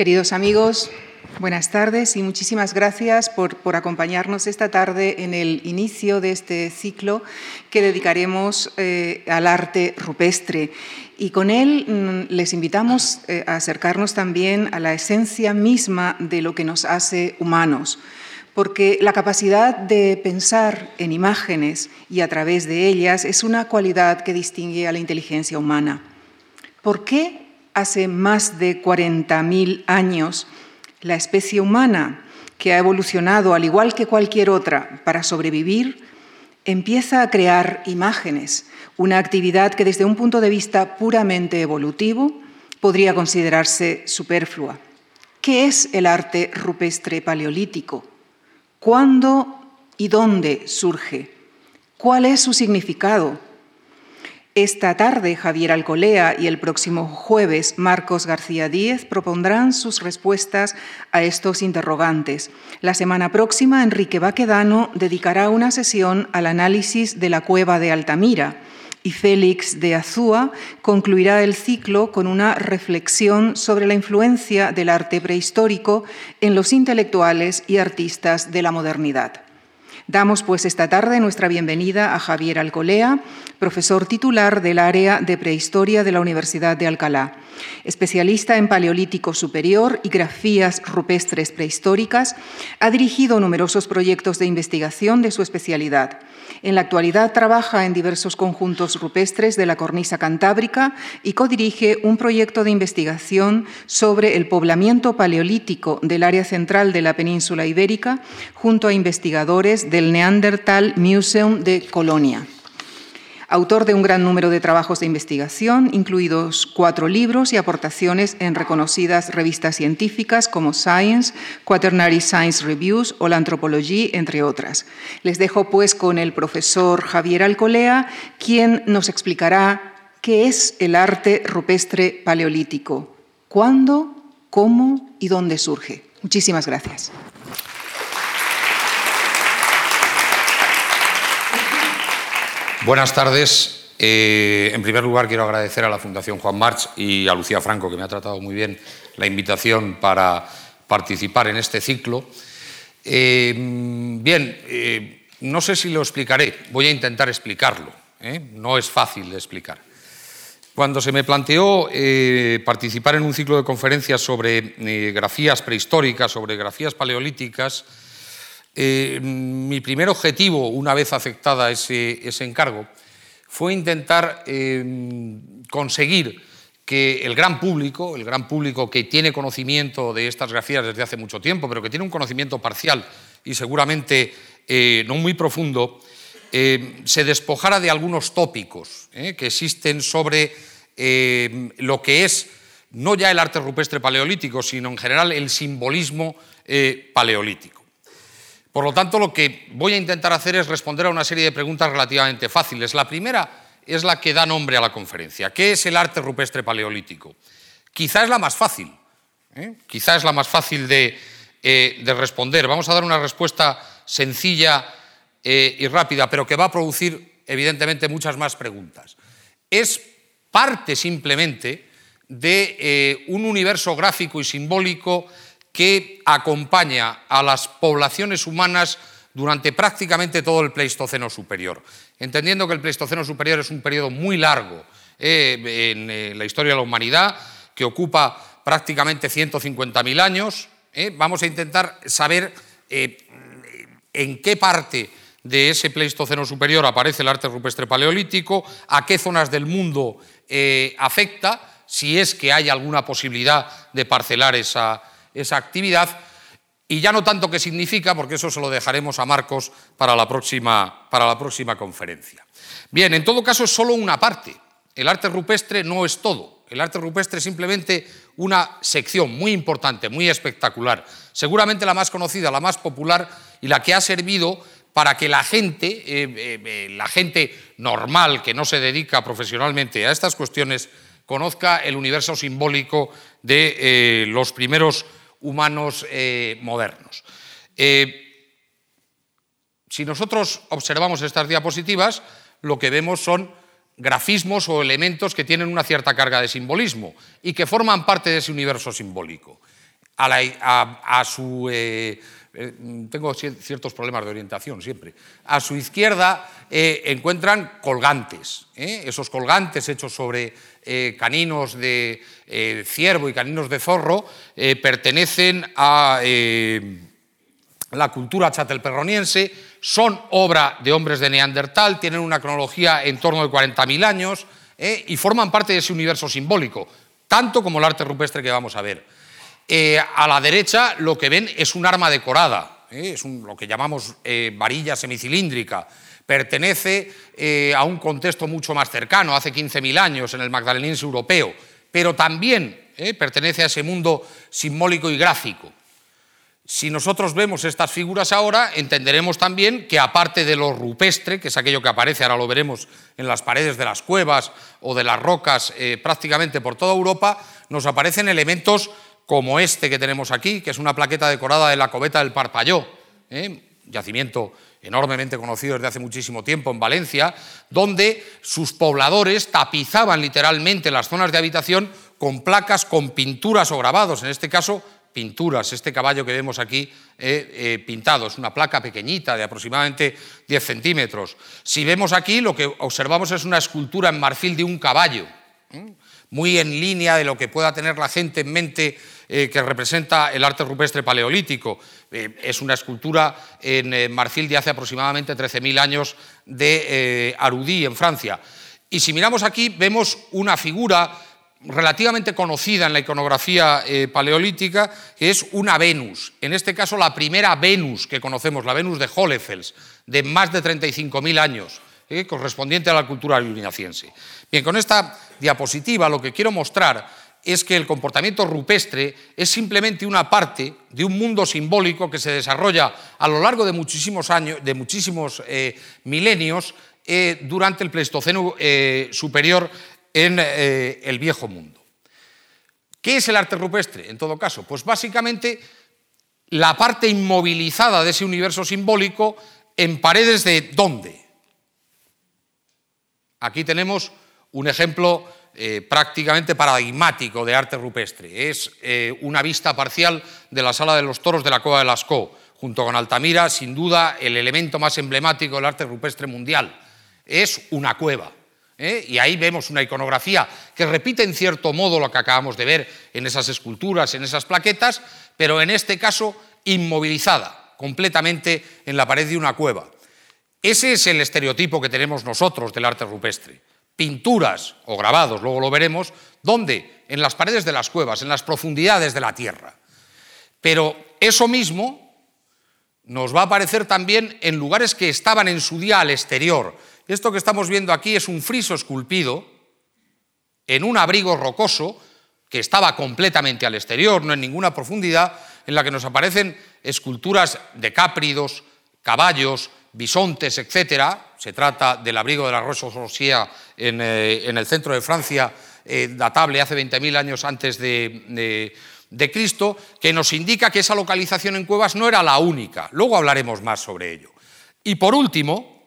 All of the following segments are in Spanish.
Queridos amigos, buenas tardes y muchísimas gracias por, por, acompañarnos esta tarde en el inicio de este ciclo que dedicaremos eh, al arte rupestre. Y con él mm, les invitamos eh, a acercarnos también a la esencia misma de lo que nos hace humanos porque la capacidad de pensar en imágenes y a través de ellas es una cualidad que distingue a la inteligencia humana. ¿Por qué hace más de 40.000 años la especie humana, que ha evolucionado al igual que cualquier otra para sobrevivir, empieza a crear imágenes, una actividad que desde un punto de vista puramente evolutivo podría considerarse superflua? ¿Qué es el arte rupestre paleolítico? ¿Cuándo y dónde surge? ¿Cuál es su significado? Esta tarde Javier Alcolea y el próximo jueves Marcos García Díez propondrán sus respuestas a estos interrogantes. La semana próxima Enrique Baquedano dedicará una sesión al análisis de la cueva de Altamira y Félix de Azúa concluirá el ciclo con una reflexión sobre la influencia del arte prehistórico en los intelectuales y artistas de la modernidad. Damos pues esta tarde nuestra bienvenida a Javier Alcolea, profesor titular del área de prehistoria de la Universidad de Alcalá. Especialista en Paleolítico Superior y grafías rupestres prehistóricas, ha dirigido numerosos proyectos de investigación de su especialidad. En la actualidad trabaja en diversos conjuntos rupestres de la cornisa cantábrica y codirige un proyecto de investigación sobre el poblamiento paleolítico del área central de la península ibérica junto a investigadores del Neanderthal Museum de Colonia autor de un gran número de trabajos de investigación, incluidos cuatro libros y aportaciones en reconocidas revistas científicas como Science, Quaternary Science Reviews o la Anthropology, entre otras. Les dejo pues con el profesor Javier Alcolea, quien nos explicará qué es el arte rupestre paleolítico, cuándo, cómo y dónde surge. Muchísimas gracias. Buenas tardes. Eh, en primer lugar, quiero agradecer a la Fundación Juan March y a Lucía Franco, que me ha tratado muy bien, la invitación para participar en este ciclo. Eh, bien, eh, no sé si lo explicaré, voy a intentar explicarlo. No es fácil de explicar. Cuando se me planteó participar en un ciclo de conferencias sobre grafías prehistóricas, sobre grafías paleolíticas, eh, mi primer objetivo, una vez aceptada ese, encargo, fue intentar eh, conseguir que el gran público, el gran público que tiene conocimiento de estas grafías desde hace mucho tiempo, pero que tiene un conocimiento parcial y seguramente eh, no muy profundo, se despojara de algunos tópicos que existen sobre lo que es no ya el arte rupestre paleolítico, sino en general el simbolismo paleolítico. Por lo tanto, lo que voy a intentar hacer es responder a una serie de preguntas relativamente fáciles. La primera es la que da nombre a la conferencia. ¿Qué es el arte rupestre paleolítico? Quizá es la más fácil, ¿eh? quizá es la más fácil de, eh, responder. Vamos a dar una respuesta sencilla eh, y rápida, pero que va a producir, evidentemente, muchas más preguntas. Es parte simplemente de un universo gráfico y simbólico que acompaña a las poblaciones humanas durante prácticamente todo el Pleistoceno superior, entendiendo que el Pleistoceno superior es un periodo muy largo eh, en eh, la historia de la humanidad, que ocupa prácticamente 150.000 años. Eh, vamos a intentar saber en qué parte de ese Pleistoceno superior aparece el arte rupestre paleolítico, a qué zonas del mundo afecta, si es que hay alguna posibilidad de parcelar esa, esa actividad y ya no tanto qué significa, porque eso se lo dejaremos a Marcos para la próxima, para la próxima conferencia. Bien, en todo caso es solo una parte. El arte rupestre no es todo. El arte rupestre es simplemente una sección muy importante, muy espectacular, seguramente la más conocida, la más popular y la que ha servido para que la gente, eh, eh, eh, la gente normal que no se dedica profesionalmente a estas cuestiones, conozca el universo simbólico de los primeros humanos eh, modernos. Eh, si nosotros observamos estas diapositivas, lo que vemos son grafismos o elementos que tienen una cierta carga de simbolismo y que forman parte de ese universo simbólico. a, su... Eh, tengo ciertos problemas de orientación siempre. A su izquierda encuentran colgantes. Esos colgantes hechos sobre caninos de ciervo y caninos de zorro pertenecen a la cultura chatelperroniense, son obra de hombres de Neandertal, tienen una cronología en torno de 40.000 años y forman parte de ese universo simbólico tanto como el arte rupestre que vamos a ver. Eh, a la derecha lo que ven es un arma decorada, eh, es lo que llamamos eh, varilla semicilíndrica. Pertenece a un contexto mucho más cercano, hace 15.000 años, en el magdalenense europeo, pero también pertenece a ese mundo simbólico y gráfico. Si nosotros vemos estas figuras ahora, entenderemos también que aparte de lo rupestre, que es aquello que aparece, ahora lo veremos en las paredes de las cuevas o de las rocas eh, prácticamente por toda Europa, nos aparecen elementos como este que tenemos aquí, que es una plaqueta decorada de la coveta del Parpalló, ¿eh? yacimiento enormemente conocido desde hace muchísimo tiempo en Valencia, donde sus pobladores tapizaban literalmente las zonas de habitación con placas con pinturas o grabados, en este caso pinturas. Este caballo que vemos aquí eh, eh, pintado es una placa pequeñita de aproximadamente 10 centímetros. Si vemos aquí, lo que observamos es una escultura en marfil de un caballo, muy en línea de lo que pueda tener la gente en mente eh, que representa el arte rupestre paleolítico. es una escultura en marfil de hace aproximadamente 13.000 años de Arudí, en Francia. Y si miramos aquí, vemos una figura relativamente conocida en la iconografía eh, paleolítica, que es una Venus, en este caso la primera Venus que conocemos, la Venus de Hohlefels, de más de 35.000 años, eh, correspondiente a la cultura illuminaciense. Bien, con esta diapositiva lo que quiero mostrar es que el comportamiento rupestre es simplemente una parte de un mundo simbólico que se desarrolla a lo largo de muchísimos años, de muchísimos eh, milenios, durante el Pleistoceno superior en eh, el viejo mundo. ¿Qué es el arte rupestre, en todo caso? Pues básicamente la parte inmovilizada de ese universo simbólico en paredes de dónde. Aquí tenemos un ejemplo eh, prácticamente paradigmático de arte rupestre. Es eh, una vista parcial de la sala de los toros de la Cueva de Lascaux, junto con Altamira, sin duda el elemento más emblemático del arte rupestre mundial. Es una cueva. ¿eh? y ahí vemos una iconografía que repite en cierto modo lo que acabamos de ver en esas esculturas, en esas plaquetas, pero en este caso inmovilizada completamente en la pared de una cueva. Ese es el estereotipo que tenemos nosotros del arte rupestre. Pinturas o grabados, luego lo veremos, ¿dónde? En las paredes de las cuevas, en las profundidades de la tierra. Pero eso mismo nos va a aparecer también en lugares que estaban en su día al exterior, esto que estamos viendo aquí es un friso esculpido en un abrigo rocoso que estaba completamente al exterior, no en ninguna profundidad, en la que nos aparecen esculturas de cápridos, caballos, bisontes, etc. Se trata del abrigo de la Roche-Sorcière en, eh, en, el centro de Francia, eh, datable hace 20.000 años antes de, de Cristo, que nos indica que esa localización en cuevas no era la única. Luego hablaremos más sobre ello. Y por último,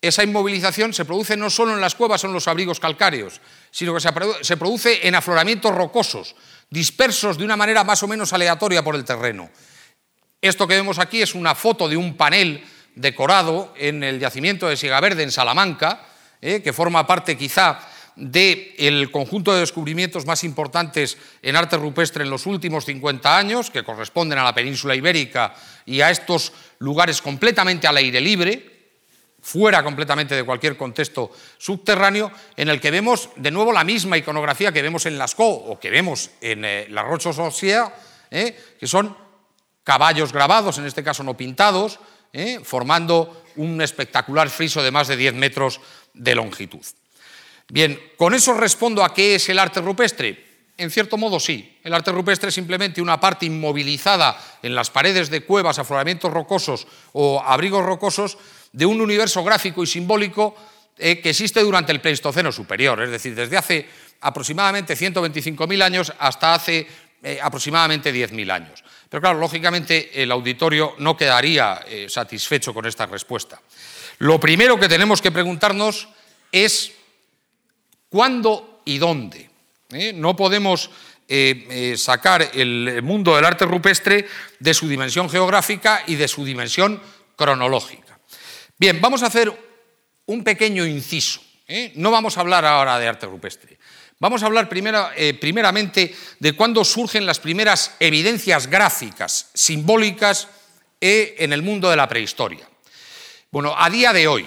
esa inmovilización se produce no solo en las cuevas o en los abrigos calcáreos, sino que se produce en afloramientos rocosos, dispersos de una manera más o menos aleatoria por el terreno. Esto que vemos aquí es una foto de un panel decorado en el yacimiento de Verde en Salamanca, eh, que forma parte quizá del conjunto de descubrimientos más importantes en arte rupestre en los últimos 50 años, que corresponden a la península ibérica y a estos lugares completamente al aire libre, fuera completamente de cualquier contexto subterráneo, en el que vemos de nuevo la misma iconografía que vemos en Lascaux o que vemos en eh, la Roche aux eh, que son caballos grabados, en este caso no pintados, eh, formando un espectacular friso de más de 10 metros de longitud. Bien, ¿con eso respondo a qué es el arte rupestre? En cierto modo sí. El arte rupestre es simplemente una parte inmovilizada en las paredes de cuevas, afloramientos rocosos o abrigos rocosos de un universo gráfico y simbólico eh, que existe durante el Pleistoceno superior, es decir, desde hace aproximadamente 125.000 años hasta hace eh, aproximadamente 10.000 años. Pero claro, lógicamente el auditorio no quedaría eh, satisfecho con esta respuesta. Lo primero que tenemos que preguntarnos es cuándo y dónde. No podemos eh, sacar el mundo del arte rupestre de su dimensión geográfica y de su dimensión cronológica. Bien, vamos a hacer un pequeño inciso. ¿eh? No vamos a hablar ahora de arte rupestre. Vamos a hablar eh, primeramente de cuándo surgen las primeras evidencias gráficas, simbólicas, en el mundo de la prehistoria. Bueno, a día de hoy,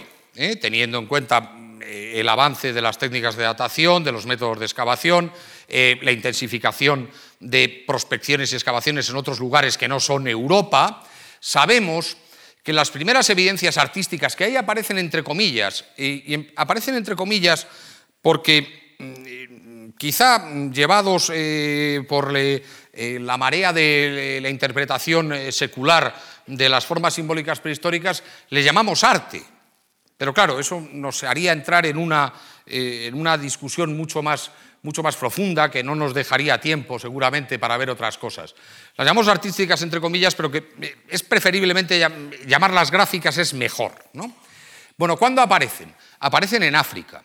teniendo en cuenta el avance de las técnicas de datación, de los métodos de excavación, eh, la intensificación de prospecciones y excavaciones en otros lugares que no son Europa, sabemos que las primeras evidencias artísticas que ahí aparecen entre comillas, y, aparecen entre comillas porque mm, quizá llevados eh, por eh, la marea de la interpretación secular de las formas simbólicas prehistóricas, le llamamos arte. Pero claro, eso nos haría entrar en una, en una discusión mucho más mucho más profunda, que no nos dejaría tiempo seguramente para ver otras cosas. Las llamamos artísticas entre comillas, pero que eh, es preferiblemente llamarlas gráficas es mejor. ¿no? Bueno, ¿cuándo aparecen? Aparecen en África.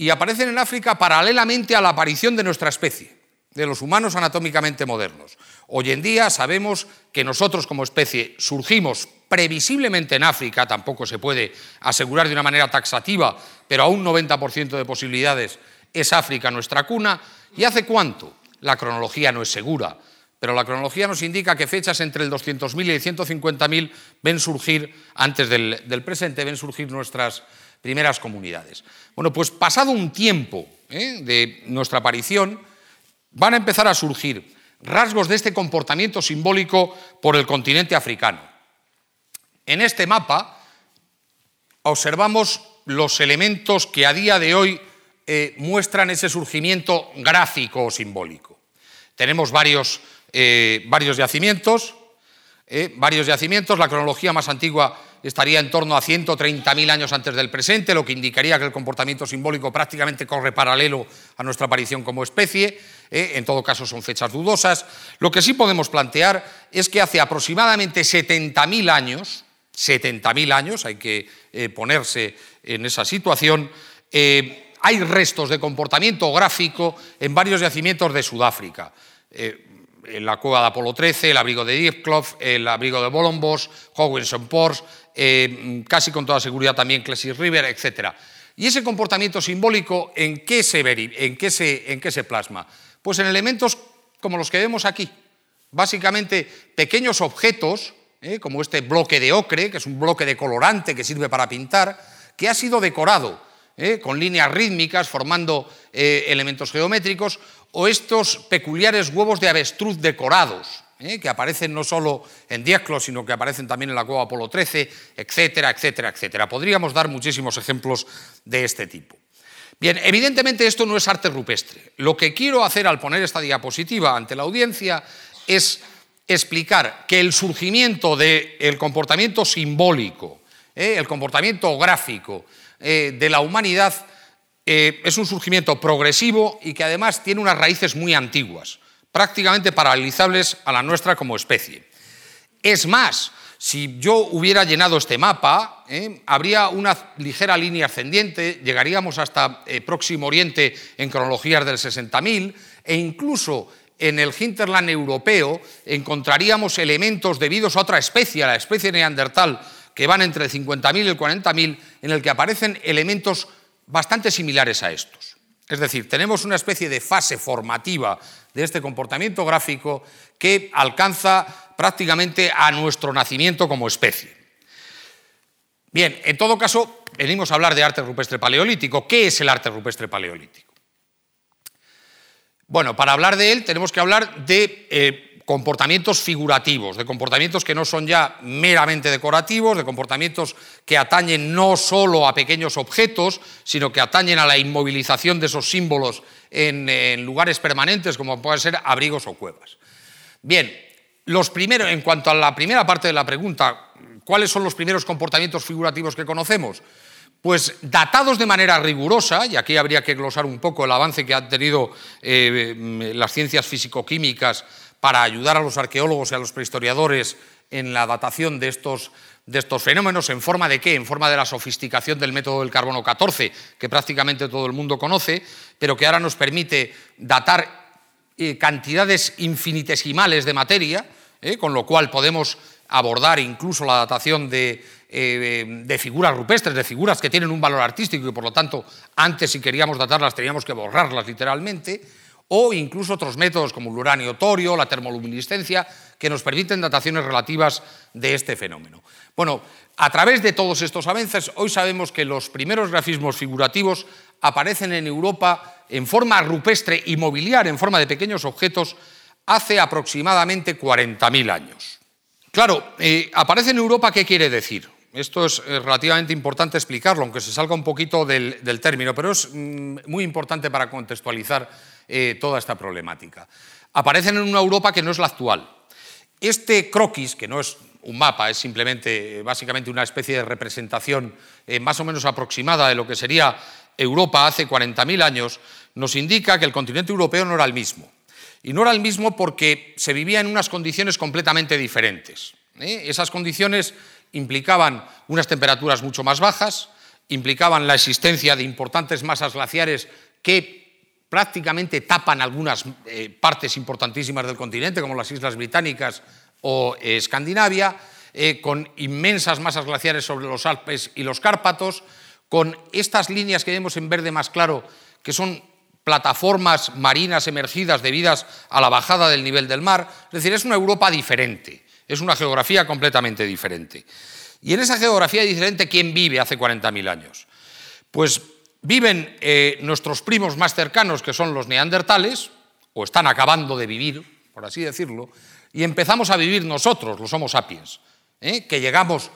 Y aparecen en África paralelamente a la aparición de nuestra especie, de los humanos anatómicamente modernos. Hoy en día sabemos que nosotros como especie surgimos previsiblemente en África, tampoco se puede asegurar de una manera taxativa, pero a un 90% de posibilidades es África nuestra cuna. ¿Y hace cuánto? La cronología no es segura, pero la cronología nos indica que fechas entre el 200.000 y el 150.000 ven surgir, antes del, presente, ven surgir nuestras primeras comunidades. Bueno, pues pasado un tiempo ¿eh? de nuestra aparición, van a empezar a surgir rasgos de este comportamiento simbólico por el continente africano. En este mapa observamos los elementos que a día de hoy eh, muestran ese surgimiento gráfico o simbólico. Tenemos varios, eh, varios yacimientos, varios yacimientos, la cronología más antigua estaría en torno a 130.000 años antes del presente, lo que indicaría que el comportamiento simbólico prácticamente corre paralelo a nuestra aparición como especie, en todo caso son fechas dudosas. Lo que sí podemos plantear es que hace aproximadamente 70.000 años, 70.000 años, hay que ponerse en esa situación, hay restos de comportamiento gráfico en varios yacimientos de Sudáfrica. Eh, la cueva de Apolo 13, el abrigo de Diepkloof, el abrigo de Bolombos, Howinson Pors, eh, casi con toda seguridad también Clessie River, etc. ¿Y ese comportamiento simbólico en qué, se en, qué se, en qué se plasma? Pues en elementos como los que vemos aquí. Básicamente pequeños objetos, eh, como este bloque de ocre, que es un bloque de colorante que sirve para pintar, que ha sido decorado ¿eh? con líneas rítmicas formando eh, elementos geométricos, o estos peculiares huevos de avestruz decorados, ¿eh? que aparecen no solo en Diezclo, sino que aparecen también en la cueva Apolo 13, etcétera, etcétera, etcétera. Podríamos dar muchísimos ejemplos de este tipo. Bien, evidentemente esto no es arte rupestre. Lo que quiero hacer al poner esta diapositiva ante la audiencia es explicar que el surgimiento del comportamiento simbólico, el comportamiento gráfico, eh, de la humanidad eh, es un surgimiento progresivo y que además tiene unas raíces muy antiguas, prácticamente paralizables a la nuestra como especie. Es más, si yo hubiera llenado este mapa, eh, habría una ligera línea ascendiente, llegaríamos hasta Próximo Oriente en cronologías del 60.000 e incluso en el hinterland europeo encontraríamos elementos debidos a otra especie, a la especie neandertal, que van entre el 50.000 y el 40.000, en el que aparecen elementos bastante similares a estos. Es decir, tenemos una especie de fase formativa de este comportamiento gráfico que alcanza prácticamente a nuestro nacimiento como especie. Bien, en todo caso, venimos a hablar de arte rupestre paleolítico. ¿Qué es el arte rupestre paleolítico? Bueno, para hablar de él tenemos que hablar de eh, comportamientos figurativos, de comportamientos que no son ya meramente decorativos, de comportamientos que atañen no solo a pequeños objetos, sino que atañen a la inmovilización de esos símbolos en, lugares permanentes, como pueden ser abrigos o cuevas. Bien, los primeros, en cuanto a la primera parte de la pregunta, ¿cuáles son los primeros comportamientos figurativos que conocemos? Pues datados de manera rigurosa, y aquí habría que glosar un poco el avance que han tenido eh, las ciencias físico-químicas para ayudar a los arqueólogos y a los prehistoriadores en la datación de estos, de estos fenómenos, ¿en forma de qué? En forma de la sofisticación del método del carbono 14, que prácticamente todo el mundo conoce, pero que ahora nos permite datar eh, cantidades infinitesimales de materia, eh, con lo cual podemos abordar incluso la datación de, de, figuras rupestres, de figuras que tienen un valor artístico y por lo tanto antes si queríamos datarlas teníamos que borrarlas literalmente, o incluso otros métodos como el uranio torio, la termoluminiscencia, que nos permiten dataciones relativas de este fenómeno. Bueno, a través de todos estos avances, hoy sabemos que los primeros grafismos figurativos aparecen en Europa en forma rupestre y mobiliar, en forma de pequeños objetos, hace aproximadamente 40.000 años. Claro, eh, aparece en Europa, ¿qué quiere decir? Esto es eh, relativamente importante explicarlo, aunque se salga un poquito del, término, pero es mm, muy importante para contextualizar eh, toda esta problemática. Aparecen en una Europa que no es la actual. Este croquis, que no es un mapa, es simplemente básicamente una especie de representación eh, más o menos aproximada de lo que sería Europa hace 40.000 años, nos indica que el continente europeo no era el mismo. Y no era el mismo porque se vivía en unas condiciones completamente diferentes. ¿eh? Esas condiciones implicaban unas temperaturas mucho más bajas, implicaban la existencia de importantes masas glaciares que prácticamente tapan algunas eh, partes importantísimas del continente, como las Islas Británicas o eh, Escandinavia, eh, con inmensas masas glaciares sobre los Alpes y los Cárpatos, con estas líneas que vemos en verde más claro, que son plataformas marinas emergidas debidas a la bajada del nivel del mar. Es decir, es una Europa diferente, es una geografía completamente diferente. Y en esa geografía diferente, ¿quién vive hace 40.000 años? Pues Viven eh, nuestros primos más cercanos, que son los neandertales, o están acabando de vivir, por así decirlo, y empezamos a vivir nosotros, los Homo sapiens, ¿eh? que llegamos,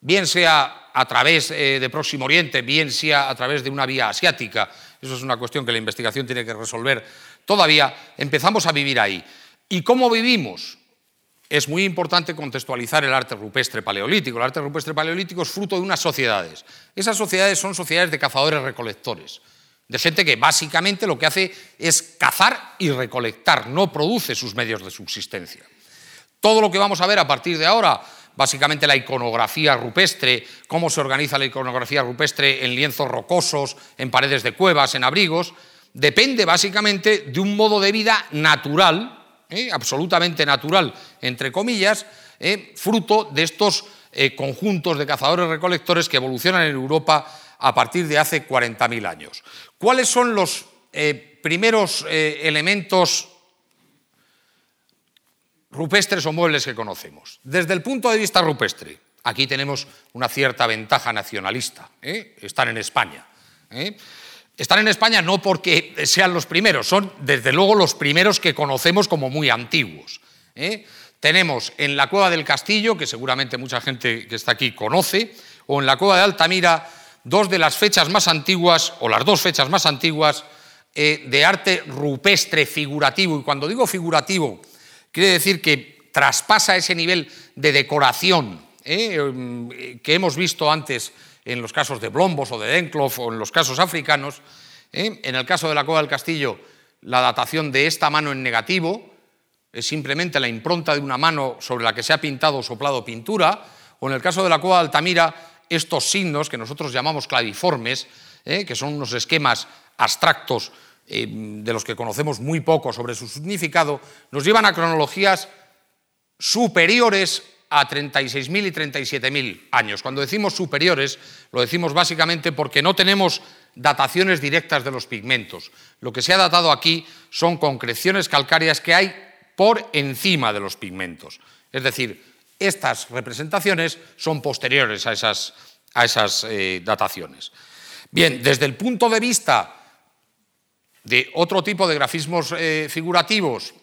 bien sea a través eh, de Próximo Oriente, bien sea a través de una vía asiática, eso es una cuestión que la investigación tiene que resolver todavía, empezamos a vivir ahí. ¿Y cómo vivimos? Es muy importante contextualizar el arte rupestre paleolítico. El arte rupestre paleolítico es fruto de unas sociedades. Esas sociedades son sociedades de cazadores-recolectores, de gente que básicamente lo que hace es cazar y recolectar, no produce sus medios de subsistencia. Todo lo que vamos a ver a partir de ahora, básicamente la iconografía rupestre, cómo se organiza la iconografía rupestre en lienzos rocosos, en paredes de cuevas, en abrigos, depende básicamente de un modo de vida natural ¿eh? absolutamente natural, entre comillas, ¿eh? fruto de estos eh, conjuntos de cazadores-recolectores que evolucionan en Europa a partir de hace 40.000 años. ¿Cuáles son los primeros elementos rupestres o muebles que conocemos? Desde el punto de vista rupestre, aquí tenemos una cierta ventaja nacionalista, están en España. Están en España no porque sean los primeros, son desde luego los primeros que conocemos como muy antiguos. ¿eh? Tenemos en la cueva del Castillo, que seguramente mucha gente que está aquí conoce, o en la cueva de Altamira, dos de las fechas más antiguas, o las dos fechas más antiguas, eh, de arte rupestre figurativo. Y cuando digo figurativo, quiere decir que traspasa ese nivel de decoración ¿eh? que hemos visto antes en los casos de Blombos o de Denkloff o en los casos africanos. ¿eh? En el caso de la Cueva del Castillo, la datación de esta mano en negativo es simplemente la impronta de una mano sobre la que se ha pintado o soplado pintura, o en el caso de la Cueva de Altamira, estos signos que nosotros llamamos claviformes, ¿eh? que son unos esquemas abstractos eh, de los que conocemos muy poco sobre su significado, nos llevan a cronologías superiores a 36.000 y 37.000 años. Cuando decimos superiores, lo decimos básicamente porque no tenemos dataciones directas de los pigmentos. Lo que se ha datado aquí son concreciones calcáreas que hay por encima de los pigmentos. Es decir, estas representaciones son posteriores a esas, a esas eh, dataciones. Bien, desde el punto de vista de otro tipo de grafismos eh, figurativos,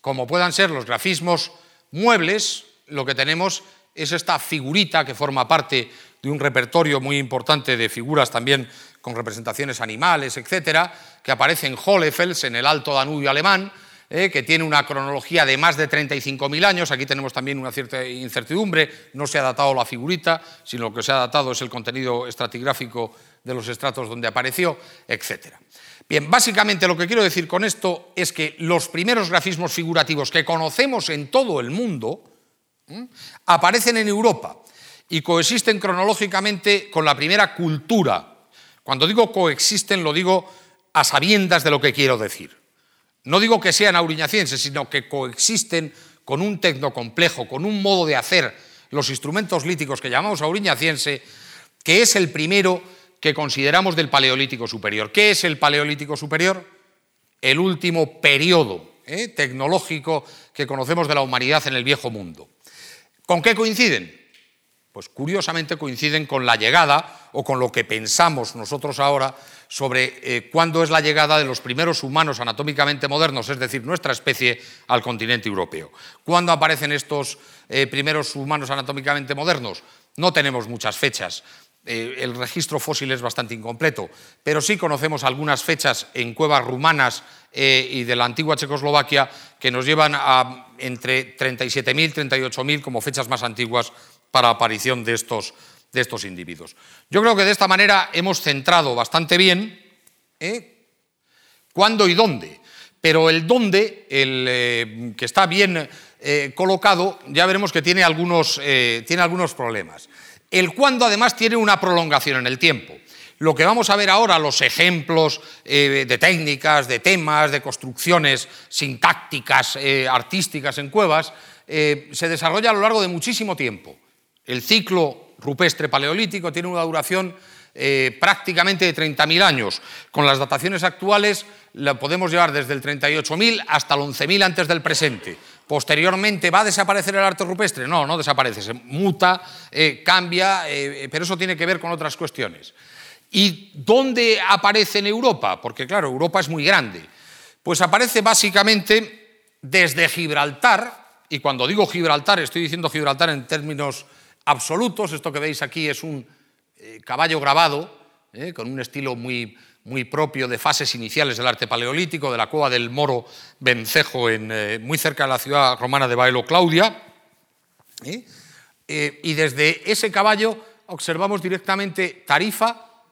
como puedan ser los grafismos muebles, lo que tenemos es esta figurita que forma parte de un repertorio muy importante de figuras también con representaciones animales, etcétera, que aparece en Hollefels, en el Alto Danubio alemán, eh, que tiene una cronología de más de 35.000 años. Aquí tenemos también una cierta incertidumbre, no se ha datado la figurita, sino lo que se ha datado es el contenido estratigráfico de los estratos donde apareció, etcétera. Bien, básicamente lo que quiero decir con esto es que los primeros grafismos figurativos que conocemos en todo el mundo aparecen en Europa y coexisten cronológicamente con la primera cultura. Cuando digo coexisten lo digo a sabiendas de lo que quiero decir. no digo que sean auriñacienses, sino que coexisten con un tecnocomplejo, con un modo de hacer los instrumentos líticos que llamamos auriñaciense, que es el primero que consideramos del Paleolítico Superior. ¿Qué es el Paleolítico Superior? El último periodo ¿eh? tecnológico que conocemos de la humanidad en el viejo mundo. ¿Con qué coinciden? Pues curiosamente coinciden con la llegada o con lo que pensamos nosotros ahora sobre eh, cuándo es la llegada de los primeros humanos anatómicamente modernos, es decir, nuestra especie, al continente europeo. ¿Cuándo aparecen estos eh, primeros humanos anatómicamente modernos? No tenemos muchas fechas. Eh, el registro fósil es bastante incompleto, pero sí conocemos algunas fechas en cuevas rumanas eh, y de la antigua Checoslovaquia que nos llevan a entre 37.000 y 38.000 como fechas más antiguas para aparición de estos, de estos individuos. Yo creo que de esta manera hemos centrado bastante bien ¿eh? cuándo y dónde, pero el dónde, el que está bien colocado, ya veremos que tiene algunos, tiene algunos problemas. El cuándo además tiene una prolongación en el tiempo. Lo que vamos a ver ahora, los ejemplos eh, de técnicas, de temas, de construcciones sintácticas, eh, artísticas en cuevas, eh, se desarrolla a lo largo de muchísimo tiempo. El ciclo rupestre paleolítico tiene una duración prácticamente de 30.000 años. Con las dataciones actuales la podemos llevar desde el 38.000 hasta el 11.000 antes del presente. Posteriormente, ¿va a desaparecer el arte rupestre? No, no desaparece, se muta, eh, cambia, eh, pero eso tiene que ver con otras cuestiones. ¿Y dónde aparece en Europa? Porque claro, Europa es muy grande. Pues aparece básicamente desde Gibraltar, y cuando digo Gibraltar, estoy diciendo Gibraltar en términos absolutos, esto que veis aquí es un eh, caballo grabado, con un estilo muy, muy propio de fases iniciales del arte paleolítico, de la cueva del Moro Vencejo, en, eh, muy cerca de la ciudad romana de Baelo Claudia. ¿eh? Eh, y desde ese caballo observamos directamente Tarifa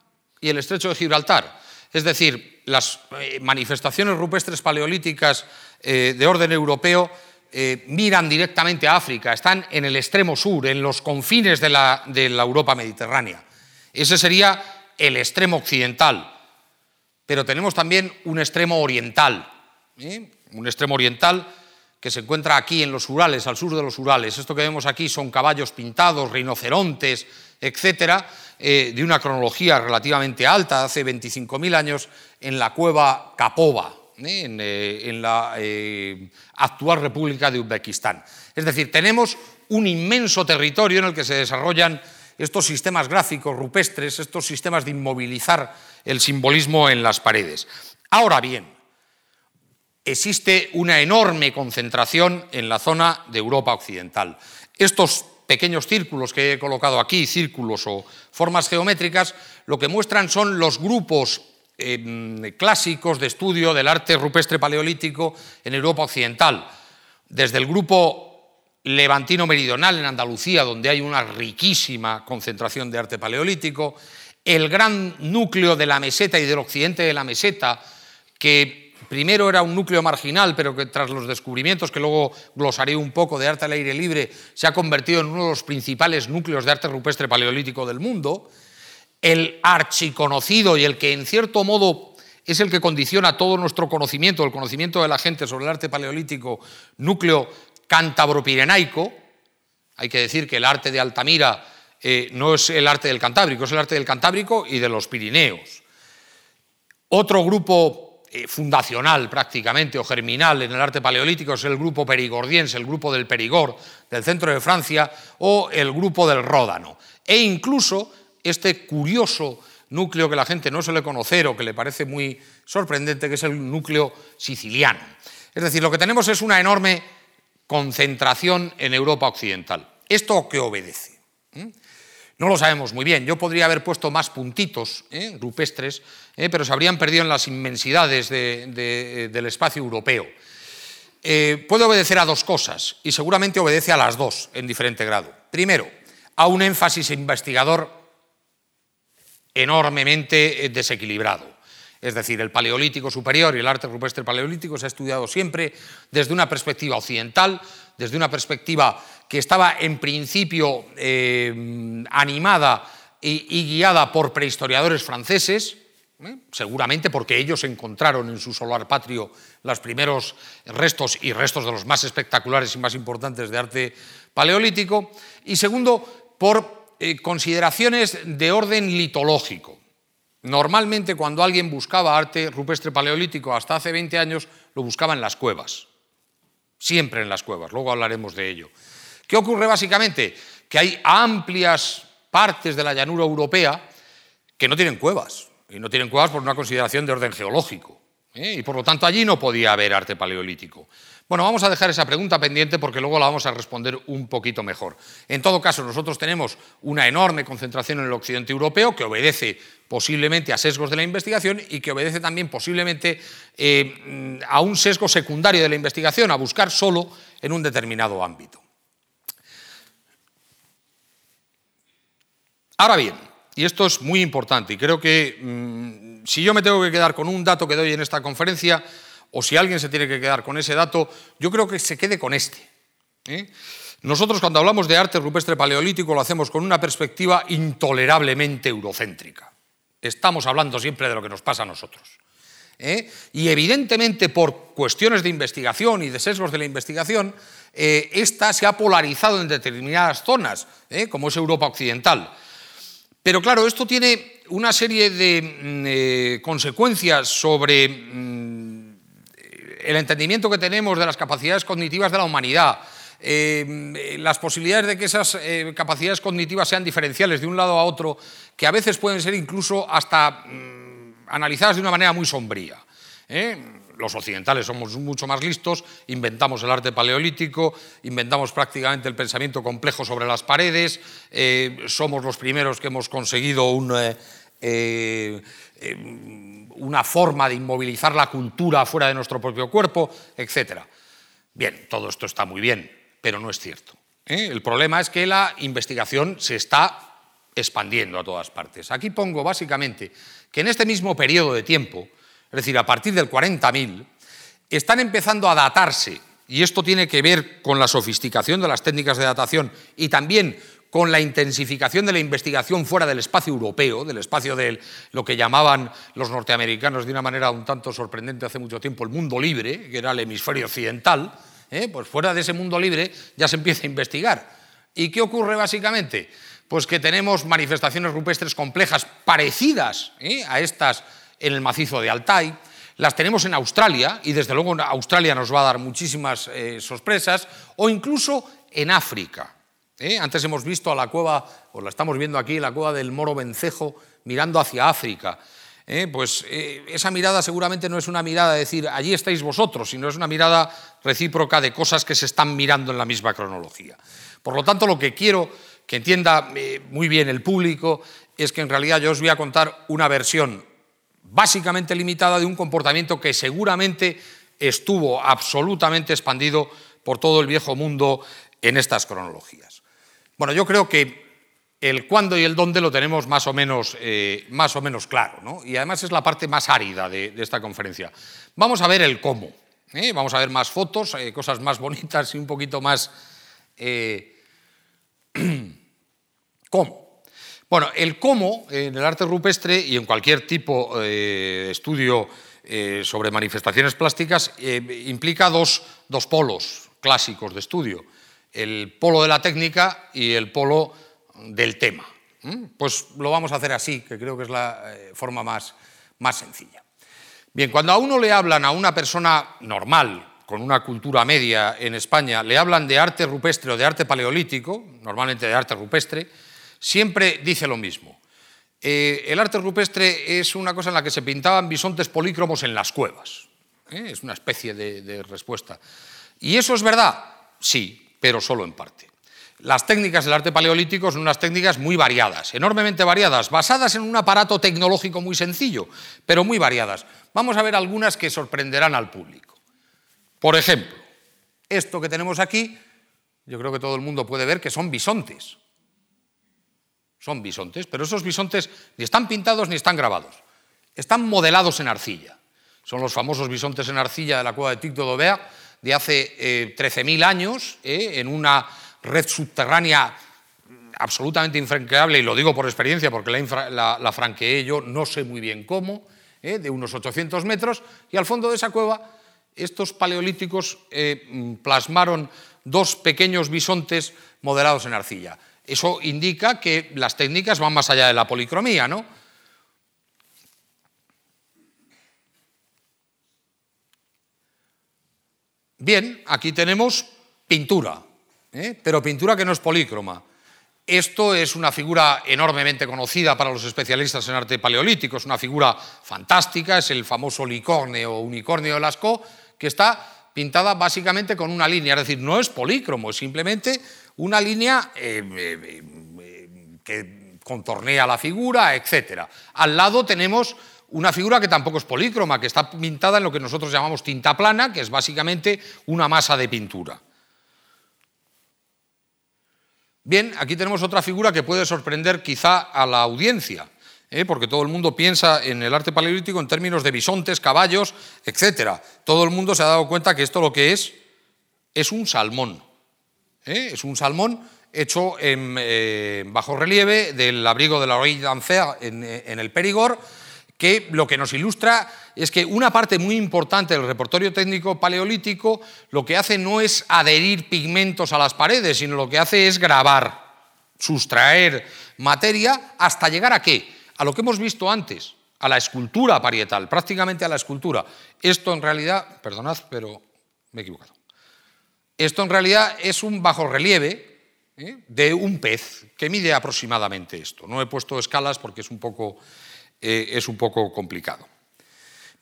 y el estrecho de Gibraltar. Es decir, las manifestaciones rupestres paleolíticas de orden europeo miran directamente a África, están en el extremo sur, en los confines de la, de la Europa mediterránea. Ese sería el extremo occidental pero tenemos también un extremo oriental, ¿eh? un extremo oriental que se encuentra aquí en los Urales, al sur de los Urales. Esto que vemos aquí son caballos pintados, rinocerontes, etcétera, eh, de una cronología relativamente alta, hace 25.000 años, en la cueva Kapova, ¿eh? en, en, la actual República de Uzbekistán. Es decir, tenemos un inmenso territorio en el que se desarrollan estos sistemas gráficos rupestres, estos sistemas de inmovilizar el simbolismo en las paredes. Ahora bien, existe una enorme concentración en la zona de Europa Occidental. Estos pequeños círculos que he colocado aquí, círculos o formas geométricas, lo que muestran son los grupos em, clásicos de estudio del arte rupestre paleolítico en Europa Occidental, desde el grupo levantino meridional en Andalucía, donde hay una riquísima concentración de arte paleolítico, el gran núcleo de la meseta y del occidente de la meseta, que primero era un núcleo marginal, pero que tras los descubrimientos, que luego glosaré un poco de arte al aire libre, se ha convertido en uno de los principales núcleos de arte rupestre paleolítico del mundo, el archiconocido y el que en cierto modo es el que condiciona todo nuestro conocimiento, el conocimiento de la gente sobre el arte paleolítico, núcleo cántabro-pirenaico. Hay que decir que el arte de Altamira eh, no es el arte del Cantábrico, es el arte del Cantábrico y de los Pirineos. Otro grupo eh, fundacional prácticamente o germinal en el arte paleolítico es el grupo perigordiense, el grupo del Perigord, del centro de Francia, o el grupo del Ródano. E incluso este curioso núcleo que la gente no suele conocer o que le parece muy sorprendente, que es el núcleo siciliano. Es decir, lo que tenemos es una enorme concentración en Europa Occidental. ¿Esto qué obedece? ¿Mm? No lo sabemos muy bien. Yo podría haber puesto más puntitos ¿eh? rupestres, ¿eh? pero se habrían perdido en las inmensidades del espacio europeo. Eh, puede obedecer a dos cosas y seguramente obedece a las dos en diferente grado. Primero, a un énfasis investigador enormemente desequilibrado. Es decir, el paleolítico superior y el arte rupestre paleolítico se ha estudiado siempre desde una perspectiva occidental, desde una perspectiva que estaba en principio eh, animada y, guiada por prehistoriadores franceses, ¿eh? seguramente porque ellos encontraron en su solar patrio los primeros restos y restos de los más espectaculares y más importantes de arte paleolítico, y segundo, por eh, consideraciones de orden litológico. Normalmente cuando alguien buscaba arte rupestre paleolítico hasta hace 20 años, lo buscaba en las cuevas, siempre en las cuevas, luego hablaremos de ello. ¿Qué ocurre básicamente? Que hay amplias partes de la llanura europea que no tienen cuevas, y no tienen cuevas por una consideración de orden geológico, ¿eh? y por lo tanto allí no podía haber arte paleolítico. Bueno, vamos a dejar esa pregunta pendiente porque luego la vamos a responder un poquito mejor. En todo caso, nosotros tenemos una enorme concentración en el occidente europeo que obedece posiblemente a sesgos de la investigación y que obedece también posiblemente eh, a un sesgo secundario de la investigación, a buscar solo en un determinado ámbito. Ahora bien, y esto es muy importante, y creo que mm, si yo me tengo que quedar con un dato que doy en esta conferencia, o si alguien se tiene que quedar con ese dato, yo creo que se quede con este. ¿eh? Nosotros cuando hablamos de arte rupestre paleolítico lo hacemos con una perspectiva intolerablemente eurocéntrica. Estamos hablando siempre de lo que nos pasa a nosotros. ¿eh? Y evidentemente por cuestiones de investigación y de sesgos de la investigación, eh, esta se ha polarizado en determinadas zonas, como es Europa Occidental. Pero claro, esto tiene una serie de mm, consecuencias sobre mm, el entendimiento que tenemos de las capacidades cognitivas de la humanidad, eh, las posibilidades de que esas eh, capacidades cognitivas sean diferenciales de un lado a otro, que a veces pueden ser incluso hasta mm, analizadas de una manera muy sombría los occidentales somos mucho más listos, inventamos el arte paleolítico, inventamos prácticamente el pensamiento complejo sobre las paredes, eh, somos los primeros que hemos conseguido eh, eh, una forma de inmovilizar la cultura fuera de nuestro propio cuerpo, etc. Bien, todo esto está muy bien, pero no es cierto. El problema es que la investigación se está expandiendo a todas partes. Aquí pongo básicamente que en este mismo periodo de tiempo, es decir, a partir del 40.000, están empezando a datarse, y esto tiene que ver con la sofisticación de las técnicas de datación y también con la intensificación de la investigación fuera del espacio europeo, del espacio de lo que llamaban los norteamericanos de una manera un tanto sorprendente hace mucho tiempo el mundo libre, que era el hemisferio occidental, ¿eh? pues fuera de ese mundo libre ya se empieza a investigar. ¿Y qué ocurre básicamente? Pues que tenemos manifestaciones rupestres complejas parecidas ¿eh? a estas en el macizo de Altai, las tenemos en Australia, y desde luego Australia nos va a dar muchísimas eh, sorpresas, o incluso en África. ¿Eh? Antes hemos visto a la cueva, o la estamos viendo aquí, la cueva del Moro Vencejo, mirando hacia África. ¿eh? Pues esa mirada seguramente no es una mirada de decir, allí estáis vosotros, sino es una mirada recíproca de cosas que se están mirando en la misma cronología. Por lo tanto, lo que quiero que entienda muy bien el público es que en realidad yo os voy a contar una versión básicamente limitada de un comportamiento que seguramente estuvo absolutamente expandido por todo el viejo mundo en estas cronologías. Bueno, yo creo que el cuándo y el dónde lo tenemos más o menos, eh, más o menos claro, ¿no? y además es la parte más árida de, esta conferencia. Vamos a ver el cómo, ¿eh? vamos a ver más fotos, eh, cosas más bonitas y un poquito más... ¿Cómo? Bueno, el cómo en el arte rupestre y en cualquier tipo de estudio sobre manifestaciones plásticas implica dos, polos clásicos de estudio, el polo de la técnica y el polo del tema. Pues lo vamos a hacer así, que creo que es la forma más, más sencilla. Bien, cuando a uno le hablan a una persona normal, con una cultura media en España, le hablan de arte rupestre o de arte paleolítico, normalmente de arte rupestre, siempre dice lo mismo. Eh, el arte rupestre es una cosa en la que se pintaban bisontes polícromos en las cuevas. ¿eh? Es una especie de, respuesta. ¿Y eso es verdad? Sí, pero solo en parte. Las técnicas del arte paleolítico son unas técnicas muy variadas, enormemente variadas, basadas en un aparato tecnológico muy sencillo, pero muy variadas. Vamos a ver algunas que sorprenderán al público. Por ejemplo, esto que tenemos aquí, yo creo que todo el mundo puede ver que son bisontes son bisontes, pero esos bisontes ni están pintados ni están grabados, están modelados en arcilla. Son los famosos bisontes en arcilla de la cueva de Tic de de hace 13.000 eh, años, eh, en una red subterránea absolutamente infranqueable, y lo digo por experiencia porque la, franqueé yo, no sé muy bien cómo, ¿eh? de unos 800 metros, y al fondo de esa cueva estos paleolíticos eh, plasmaron dos pequeños bisontes modelados en arcilla. Eso indica que las técnicas van más allá de la policromía, ¿no? Bien, aquí tenemos pintura, ¿eh? pero pintura que no es polícroma. Esto es una figura enormemente conocida para los especialistas en arte paleolítico, es una figura fantástica, es el famoso licornio o unicornio de Lascaux, que está pintada básicamente con una línea, es decir, no es polícromo, es simplemente una línea eh, eh, que contornea la figura, etc. Al lado tenemos una figura que tampoco es polícroma, que está pintada en lo que nosotros llamamos tinta plana, que es básicamente una masa de pintura. Bien, aquí tenemos otra figura que puede sorprender quizá a la audiencia, porque todo el mundo piensa en el arte paleolítico en términos de bisontes, caballos, etc. Todo el mundo se ha dado cuenta que esto lo que es es un salmón. ¿eh? Es un salmón hecho en eh, bajo relieve del abrigo de la Oreille d'Anfer en, eh, en, el Perigord, que lo que nos ilustra es que una parte muy importante del repertorio técnico paleolítico lo que hace no es adherir pigmentos a las paredes, sino lo que hace es grabar, sustraer materia hasta llegar a qué? A lo que hemos visto antes, a la escultura parietal, prácticamente a la escultura. Esto en realidad, perdonad, pero me he equivocado. Esto en realidad es un bajo relieve ¿eh? de un pez que mide aproximadamente esto. No he puesto escalas porque es un poco, eh, es un poco complicado.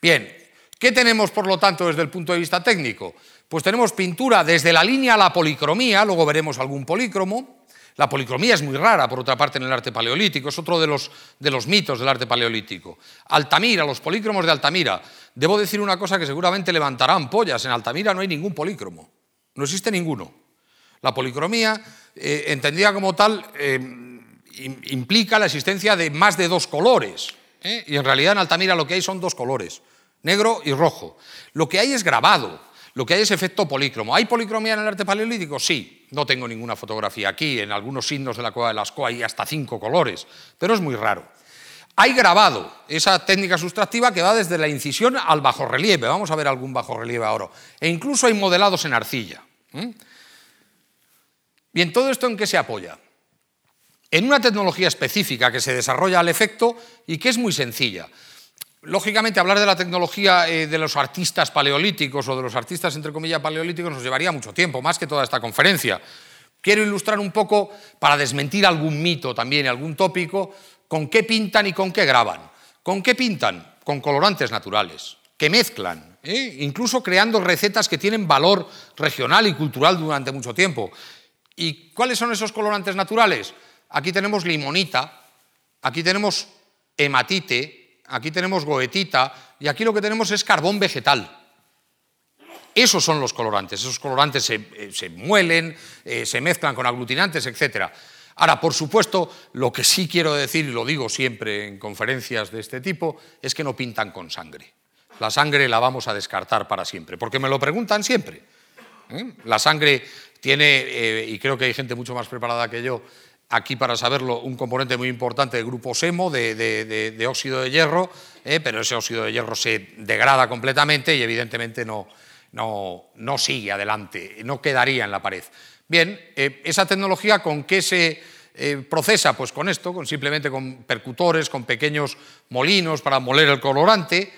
Bien, ¿qué tenemos por lo tanto desde el punto de vista técnico? Pues tenemos pintura desde la línea a la policromía, luego veremos algún polícromo. La policromía es muy rara, por otra parte, en el arte paleolítico, es otro de los, de los mitos del arte paleolítico. Altamira, los polícromos de Altamira. Debo decir una cosa que seguramente levantarán pollas, en Altamira no hay ningún polícromo. No existe ninguno. La policromía, eh, entendida como tal, eh, implica la existencia de más de dos colores. ¿Eh? Y en realidad en Altamira lo que hay son dos colores, negro y rojo. Lo que hay es grabado, lo que hay es efecto polícromo. ¿Hay policromía en el arte paleolítico? Sí. No tengo ninguna fotografía aquí. En algunos signos de la cueva de Lascaux hay hasta cinco colores, pero es muy raro. Hay grabado esa técnica sustractiva que va desde la incisión al bajorrelieve. Vamos a ver algún bajorrelieve ahora. E incluso hay modelados en arcilla. Bien, ¿todo esto en qué se apoya? En una tecnología específica que se desarrolla al efecto y que es muy sencilla. Lógicamente, hablar de la tecnología eh, de los artistas paleolíticos o de los artistas, entre comillas, paleolíticos nos llevaría mucho tiempo, más que toda esta conferencia. Quiero ilustrar un poco, para desmentir algún mito también, algún tópico, con qué pintan y con qué graban. ¿Con qué pintan? Con colorantes naturales, que mezclan, ¿eh? incluso creando recetas que tienen valor regional y cultural durante mucho tiempo. ¿Y cuáles son esos colorantes naturales? Aquí tenemos limonita, aquí tenemos hematite, aquí tenemos goetita y aquí lo que tenemos es carbón vegetal. Esos son los colorantes. Esos colorantes se, eh, muelen, eh, se mezclan con aglutinantes, etc. Ahora, por supuesto, lo que sí quiero decir, y lo digo siempre en conferencias de este tipo, es que no pintan con sangre la sangre la vamos a descartar para siempre, porque me lo preguntan siempre. ¿eh? La sangre tiene, y creo que hay gente mucho más preparada que yo aquí para saberlo, un componente muy importante del grupo SEMO, de, óxido de hierro, ¿eh? pero ese óxido de hierro se degrada completamente y evidentemente no, no, no sigue adelante, no quedaría en la pared. Bien, esa tecnología con qué se procesa? Pues con esto, con simplemente con percutores, con pequeños molinos para moler el colorante,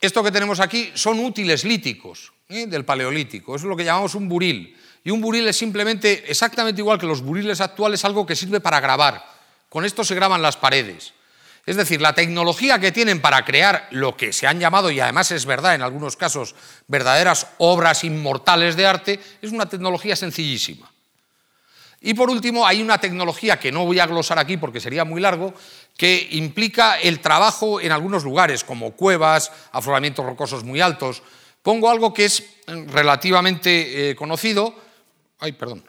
esto que tenemos aquí son útiles líticos ¿eh? del paleolítico, es lo que llamamos un buril. Y un buril es simplemente, exactamente igual que los buriles actuales, algo que sirve para grabar. Con esto se graban las paredes. Es decir, la tecnología que tienen para crear lo que se han llamado, y además es verdad en algunos casos, verdaderas obras inmortales de arte, es una tecnología sencillísima. Y por último, hay una tecnología que no voy a glosar aquí porque sería muy largo, que implica el trabajo en algunos lugares, como cuevas, afloramientos rocosos muy altos. Pongo algo que es relativamente eh, conocido. Ay, perdón.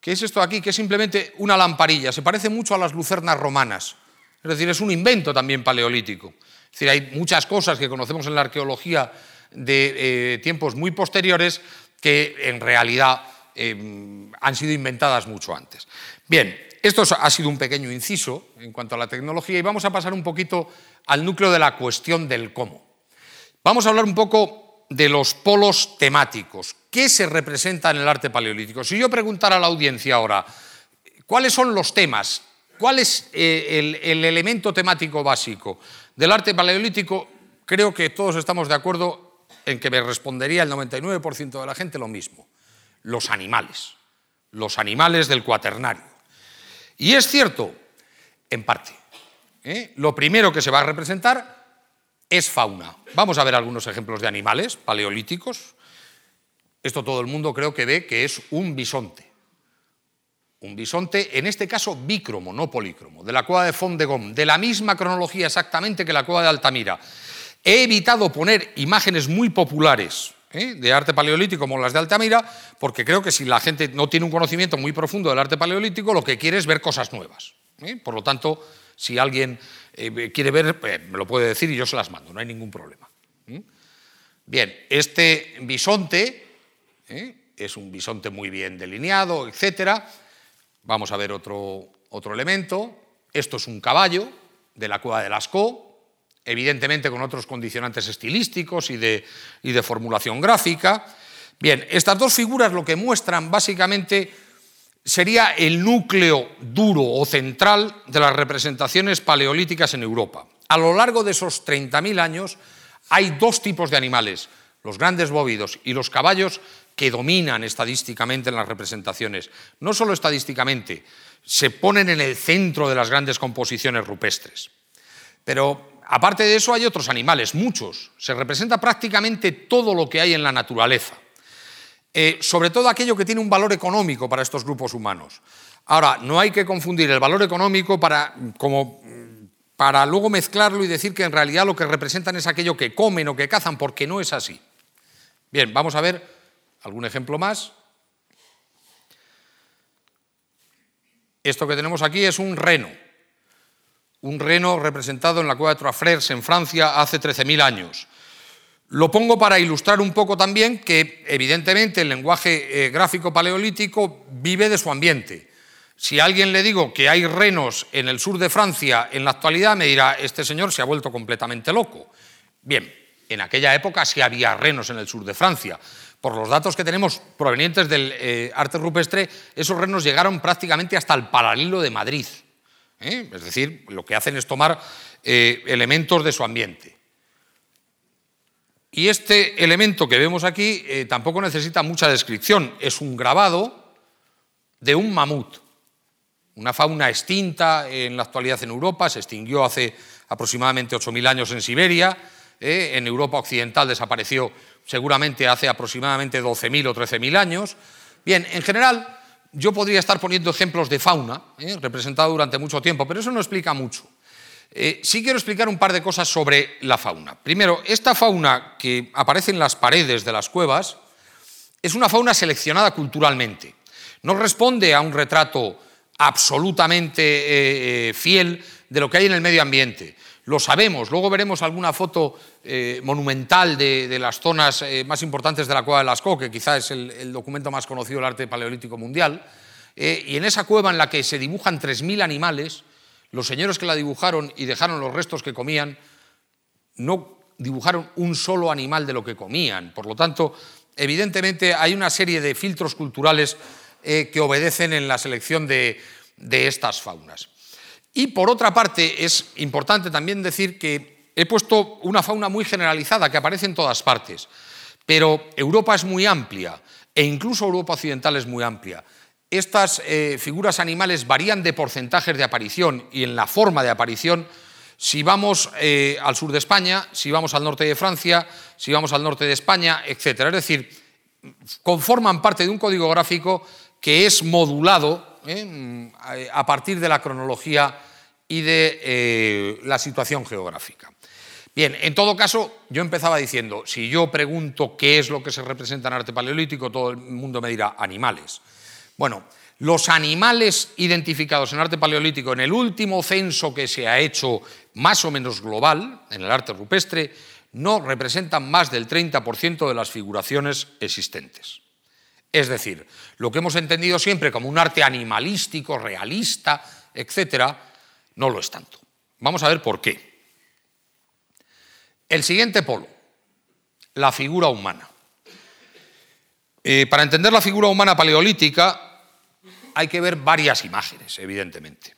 ¿Qué es esto aquí? Que es simplemente una lamparilla. Se parece mucho a las lucernas romanas. Es decir, es un invento también paleolítico. Es decir, hay muchas cosas que conocemos en la arqueología de eh, tiempos muy posteriores que en realidad em, han sido inventadas mucho antes. Bien, esto ha sido un pequeño inciso en cuanto a la tecnología y vamos a pasar un poquito al núcleo de la cuestión del cómo. Vamos a hablar un poco de los polos temáticos. ¿Qué se representa en el arte paleolítico? Si yo preguntara a la audiencia ahora, ¿cuáles son los temas? ¿Cuál es eh, el, el elemento temático básico del arte paleolítico? Creo que todos estamos de acuerdo en que me respondería el 99% de la gente lo mismo. Los animales. Los animales del cuaternario. Y es cierto, en parte. ¿eh? Lo primero que se va a representar es fauna. Vamos a ver algunos ejemplos de animales paleolíticos. Esto todo el mundo creo que ve que es un bisonte. Un bisonte, en este caso bícromo, no polícromo, de la cueva de Fondegom, de la misma cronología exactamente que la cueva de Altamira. He evitado poner imágenes muy populares ¿eh? de arte paleolítico como las de Altamira, porque creo que si la gente no tiene un conocimiento muy profundo del arte paleolítico, lo que quiere es ver cosas nuevas. ¿eh? Por lo tanto, si alguien eh, quiere ver, me lo puede decir y yo se las mando, no hay ningún problema. Bien, este bisonte es un bisonte muy bien delineado, etc. Vamos a ver otro, otro elemento. Esto es un caballo de la cueva de Lascaux, evidentemente con otros condicionantes estilísticos y de, de formulación gráfica. Bien, estas dos figuras lo que muestran básicamente sería el núcleo duro o central de las representaciones paleolíticas en Europa. A lo largo de esos 30.000 años hay dos tipos de animales, los grandes bóvidos y los caballos, que dominan estadísticamente en las representaciones. No solo estadísticamente, se ponen en el centro de las grandes composiciones rupestres. Pero aparte de eso hay otros animales, muchos. Se representa prácticamente todo lo que hay en la naturaleza. Eh, sobre todo aquello que tiene un valor económico para estos grupos humanos. Ahora, no hay que confundir el valor económico para, como, para luego mezclarlo y decir que en realidad lo que representan es aquello que comen o que cazan, porque no es así. Bien, vamos a ver algún ejemplo más. Esto que tenemos aquí es un reno un reno representado en la cueva de Trois en Francia hace 13.000 años. Lo pongo para ilustrar un poco también que evidentemente el lenguaje eh, gráfico paleolítico vive de su ambiente. Si a alguien le digo que hay renos en el sur de Francia en la actualidad, me dirá, este señor se ha vuelto completamente loco. Bien, en aquella época sí había renos en el sur de Francia. Por los datos que tenemos provenientes del eh, arte rupestre, esos renos llegaron prácticamente hasta el paralelo de Madrid. ¿eh? Es decir, lo que hacen es tomar elementos de su ambiente. Y este elemento que vemos aquí eh, tampoco necesita mucha descripción. Es un grabado de un mamut, una fauna extinta en la actualidad en Europa, se extinguió hace aproximadamente 8.000 años en Siberia, en Europa Occidental desapareció seguramente hace aproximadamente 12.000 o 13.000 años. Bien, en general, yo podría estar poniendo ejemplos de fauna, ¿eh? representado durante mucho tiempo, pero eso no explica mucho. Eh, sí quiero explicar un par de cosas sobre la fauna. Primero, esta fauna que aparece en las paredes de las cuevas es una fauna seleccionada culturalmente. No responde a un retrato absolutamente eh, fiel de lo que hay en el medio ambiente lo sabemos. Luego veremos alguna foto eh, monumental de, las zonas eh, más importantes de la cueva de Lascaux, que quizá es el, documento más conocido del arte paleolítico mundial. Eh, y en esa cueva en la que se dibujan 3.000 animales, los señores que la dibujaron y dejaron los restos que comían, no dibujaron un solo animal de lo que comían. Por lo tanto, evidentemente hay una serie de filtros culturales que obedecen en la selección de estas faunas. Y por otra parte, es importante también decir que he puesto una fauna muy generalizada que aparece en todas partes, pero Europa es muy amplia e incluso Europa occidental es muy amplia. Estas eh, figuras animales varían de porcentajes de aparición y en la forma de aparición si vamos eh, al sur de España, si vamos al norte de Francia, si vamos al norte de España, etc. Es decir, conforman parte de un código gráfico que es modulado ¿eh? a partir de la cronología y de la situación geográfica. Bien, en todo caso, yo empezaba diciendo, si yo pregunto qué es lo que se representa en arte paleolítico, todo el mundo me dirá animales. Bueno, los animales identificados en arte paleolítico en el último censo que se ha hecho más o menos global, en el arte rupestre, no representan más del 30% de las figuraciones existentes. Es decir, lo que hemos entendido siempre como un arte animalístico, realista, etcétera, no lo es tanto. Vamos a ver por qué. El siguiente polo, la figura humana. Eh, para entender la figura humana paleolítica hay que ver varias imágenes, evidentemente.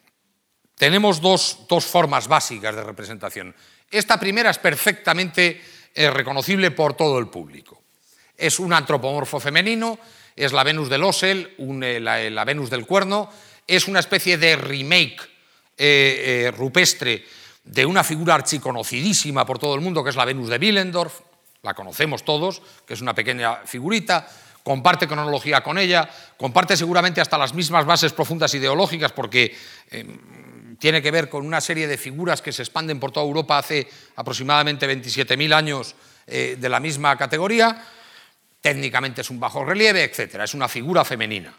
Tenemos dos, formas básicas de representación. Esta primera es perfectamente eh, reconocible por todo el público. Es un antropomorfo femenino, es la Venus del Osel, eh, la, Venus del Cuerno, es una especie de remake rupestre de una figura archiconocidísima por todo el mundo, que es la Venus de Willendorf, la conocemos todos, que es una pequeña figurita, comparte cronología con ella, comparte seguramente hasta las mismas bases profundas ideológicas, porque em, tiene que ver con una serie de figuras que se expanden por toda Europa hace aproximadamente 27.000 años eh, de la misma categoría, técnicamente es un bajo relieve, etc. Es una figura femenina.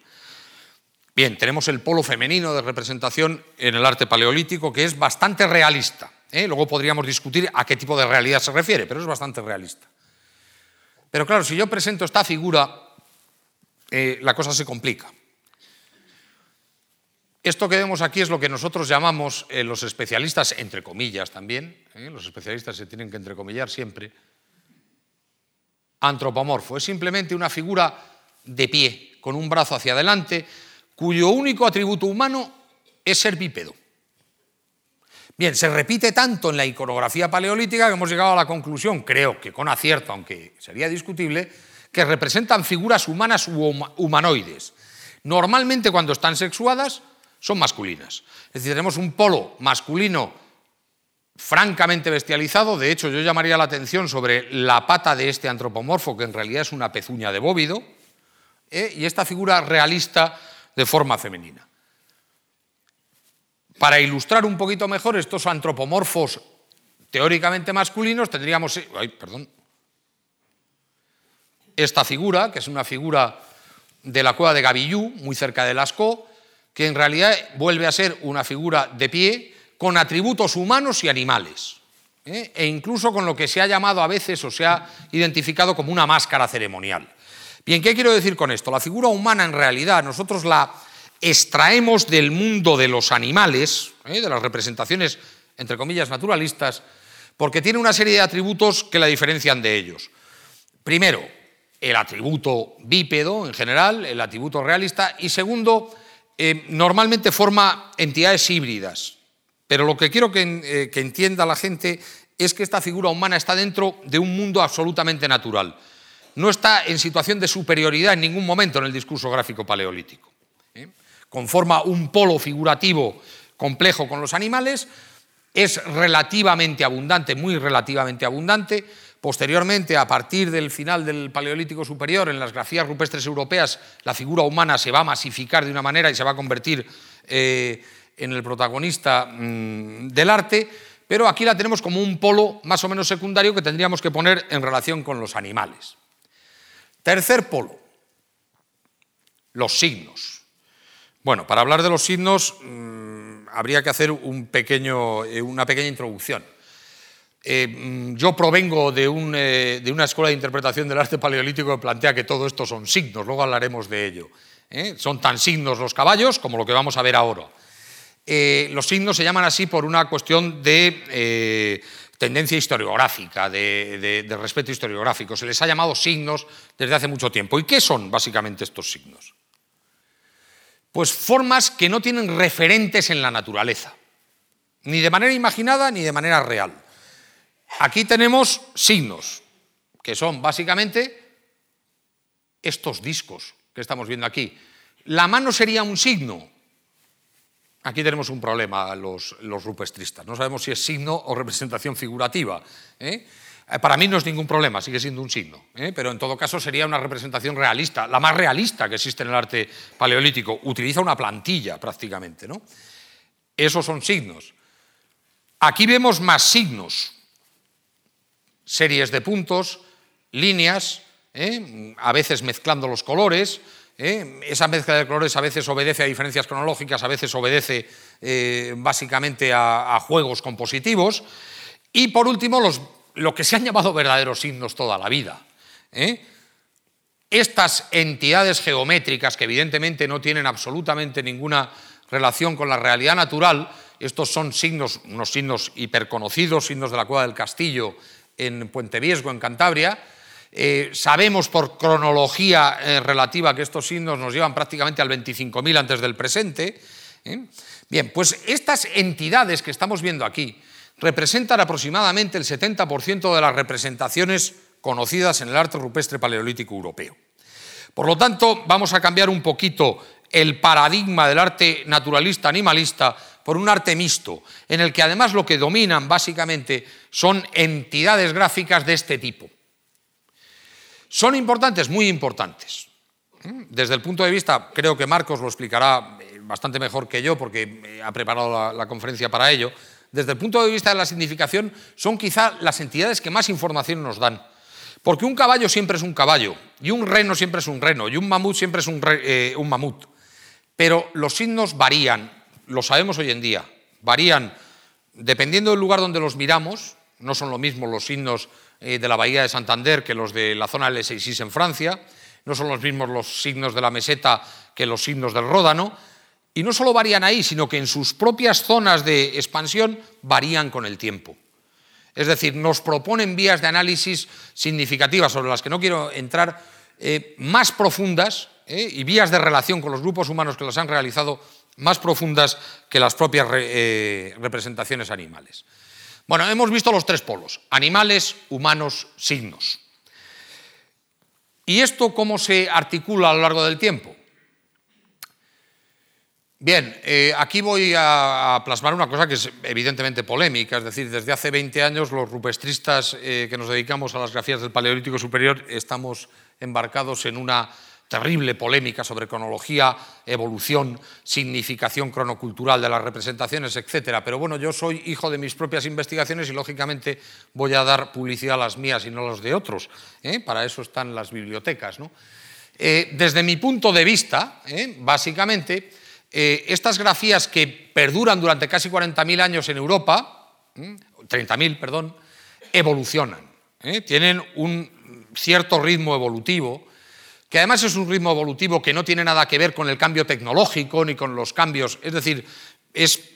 Bien, tenemos el polo femenino de representación en el arte paleolítico que es bastante realista. ¿eh? Luego podríamos discutir a qué tipo de realidad se refiere, pero es bastante realista. Pero claro, si yo presento esta figura, eh, la cosa se complica. Esto que vemos aquí es lo que nosotros llamamos eh, los especialistas, entre comillas también, los especialistas se tienen que entrecomillar siempre, antropomorfo. Es simplemente una figura de pie, con un brazo hacia adelante, cuyo único atributo humano es ser bípedo. Bien, se repite tanto en la iconografía paleolítica que hemos llegado a la conclusión, creo que con acierto, aunque sería discutible, que representan figuras humanas u humanoides. Normalmente cuando están sexuadas son masculinas. Es decir, tenemos un polo masculino francamente bestializado, de hecho yo llamaría la atención sobre la pata de este antropomorfo, que en realidad es una pezuña de bóvido, ¿eh? y esta figura realista de forma femenina. Para ilustrar un poquito mejor estos antropomorfos teóricamente masculinos, tendríamos perdón, esta figura, que es una figura de la cueva de Gavillú, muy cerca de Lascaux, que en realidad vuelve a ser una figura de pie con atributos humanos y animales, ¿eh? e incluso con lo que se ha llamado a veces o se ha identificado como una máscara ceremonial. Bien, ¿qué quiero decir con esto? La figura humana en realidad nosotros la extraemos del mundo de los animales, ¿eh? de las representaciones, entre comillas, naturalistas, porque tiene una serie de atributos que la diferencian de ellos. Primero, el atributo bípedo en general, el atributo realista, y segundo, eh, normalmente forma entidades híbridas. Pero lo que quiero que, eh, que entienda la gente es que esta figura humana está dentro de un mundo absolutamente natural no está en situación de superioridad en ningún momento en el discurso gráfico paleolítico. ¿eh? Conforma un polo figurativo complejo con los animales, es relativamente abundante, muy relativamente abundante. Posteriormente, a partir del final del Paleolítico Superior, en las grafías rupestres europeas, la figura humana se va a masificar de una manera y se va a convertir eh, en el protagonista mm, del arte, pero aquí la tenemos como un polo más o menos secundario que tendríamos que poner en relación con los animales. Tercer polo, los signos. Bueno, para hablar de los signos mm, habría que hacer un pequeño, eh, una pequeña introducción. Eh, mm, yo provengo eh, de, una escuela de interpretación del arte paleolítico que plantea que todo esto son signos, luego hablaremos de ello. Son tan signos los caballos como lo que vamos a ver ahora. los signos se llaman así por una cuestión de tendencia historiográfica, de, respeto historiográfico. Se les ha llamado signos desde hace mucho tiempo. ¿Y qué son básicamente estos signos? Pues formas que no tienen referentes en la naturaleza, ni de manera imaginada ni de manera real. Aquí tenemos signos, que son básicamente estos discos que estamos viendo aquí. La mano sería un signo, Aquí tenemos un problema los, los rupestristas. No sabemos si es signo o representación figurativa. ¿eh? Eh, para mí no es ningún problema, sigue siendo un signo, ¿eh? pero en todo caso sería una representación realista, la más realista que existe en el arte paleolítico. Utiliza una plantilla prácticamente. ¿no? Esos son signos. Aquí vemos más signos, series de puntos, líneas, a veces mezclando los colores, ¿eh? Esa mezcla de colores a veces obedece a diferencias cronológicas, a veces obedece eh, básicamente a, juegos compositivos. Y por último, los, lo que se han llamado verdaderos signos toda la vida. ¿eh? estas entidades geométricas que evidentemente no tienen absolutamente ninguna relación con la realidad natural, estos son signos, unos signos hiperconocidos, signos de la Cueva del Castillo en Puente Viesgo, en Cantabria. Eh, sabemos por cronología eh, relativa que estos signos nos llevan prácticamente al 25.000 antes del presente. ¿eh? Bien, pues estas entidades que estamos viendo aquí representan aproximadamente el 70% de las representaciones conocidas en el arte rupestre paleolítico europeo. Por lo tanto, vamos a cambiar un poquito el paradigma del arte naturalista animalista por un arte mixto, en el que además lo que dominan básicamente son entidades gráficas de este tipo. ¿Son importantes? Muy importantes. Desde el punto de vista, creo que Marcos lo explicará eh, bastante mejor que yo porque ha preparado la, conferencia para ello, desde el punto de vista de la significación, son quizá las entidades que más información nos dan. Porque un caballo siempre es un caballo, y un reno siempre es un reno, y un mamut siempre es un, eh, mamut. Pero los signos varían, lo sabemos hoy en día, varían dependiendo del lugar donde los miramos, no son lo mismo los signos eh, de la bahía de Santander que los de la zona del 6 en Francia, no son los mismos los signos de la meseta que los signos del Ródano, y no solo varían ahí, sino que en sus propias zonas de expansión varían con el tiempo. Es decir, nos proponen vías de análisis significativas sobre las que no quiero entrar, eh, más profundas eh, y vías de relación con los grupos humanos que las han realizado más profundas que las propias eh, representaciones animales. Bueno, hemos visto los tres polos, animales, humanos, signos. ¿Y esto cómo se articula a lo largo del tiempo? Bien, eh, aquí voy a, plasmar una cosa que es evidentemente polémica, es decir, desde hace 20 años los rupestristas que nos dedicamos a las grafías del Paleolítico Superior estamos embarcados en una terrible polémica sobre cronología, evolución, significación cronocultural de las representaciones, etc. Pero bueno, yo soy hijo de mis propias investigaciones y lógicamente voy a dar publicidad a las mías y no a las de otros. ¿eh? Para eso están las bibliotecas. desde mi punto de vista, básicamente, eh, estas grafías que perduran durante casi 40.000 años en Europa, 30.000, perdón, evolucionan. ¿eh? Tienen un cierto ritmo evolutivo, que además es un ritmo evolutivo que no tiene nada que ver con el cambio tecnológico ni con los cambios, es decir,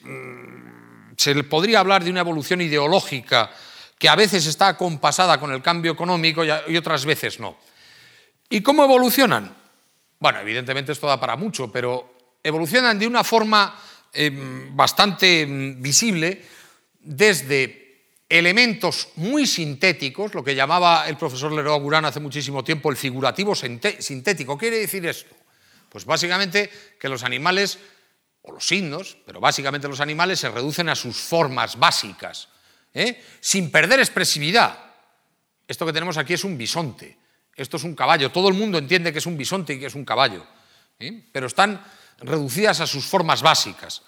mm, se podría hablar de una evolución ideológica que a veces está acompasada con el cambio económico y otras veces no. ¿Y cómo evolucionan? Bueno, evidentemente esto da para mucho, pero evolucionan de una forma em, bastante em, visible desde elementos muy sintéticos, lo que llamaba el profesor Leroy Gurán hace muchísimo tiempo el figurativo sintético. ¿Qué quiere decir esto? Pues básicamente que los animales, o los signos, pero básicamente los animales se reducen a sus formas básicas, ¿eh? sin perder expresividad. Esto que tenemos aquí es un bisonte, esto es un caballo, todo el mundo entiende que es un bisonte y que es un caballo, ¿eh? pero están reducidas a sus formas básicas.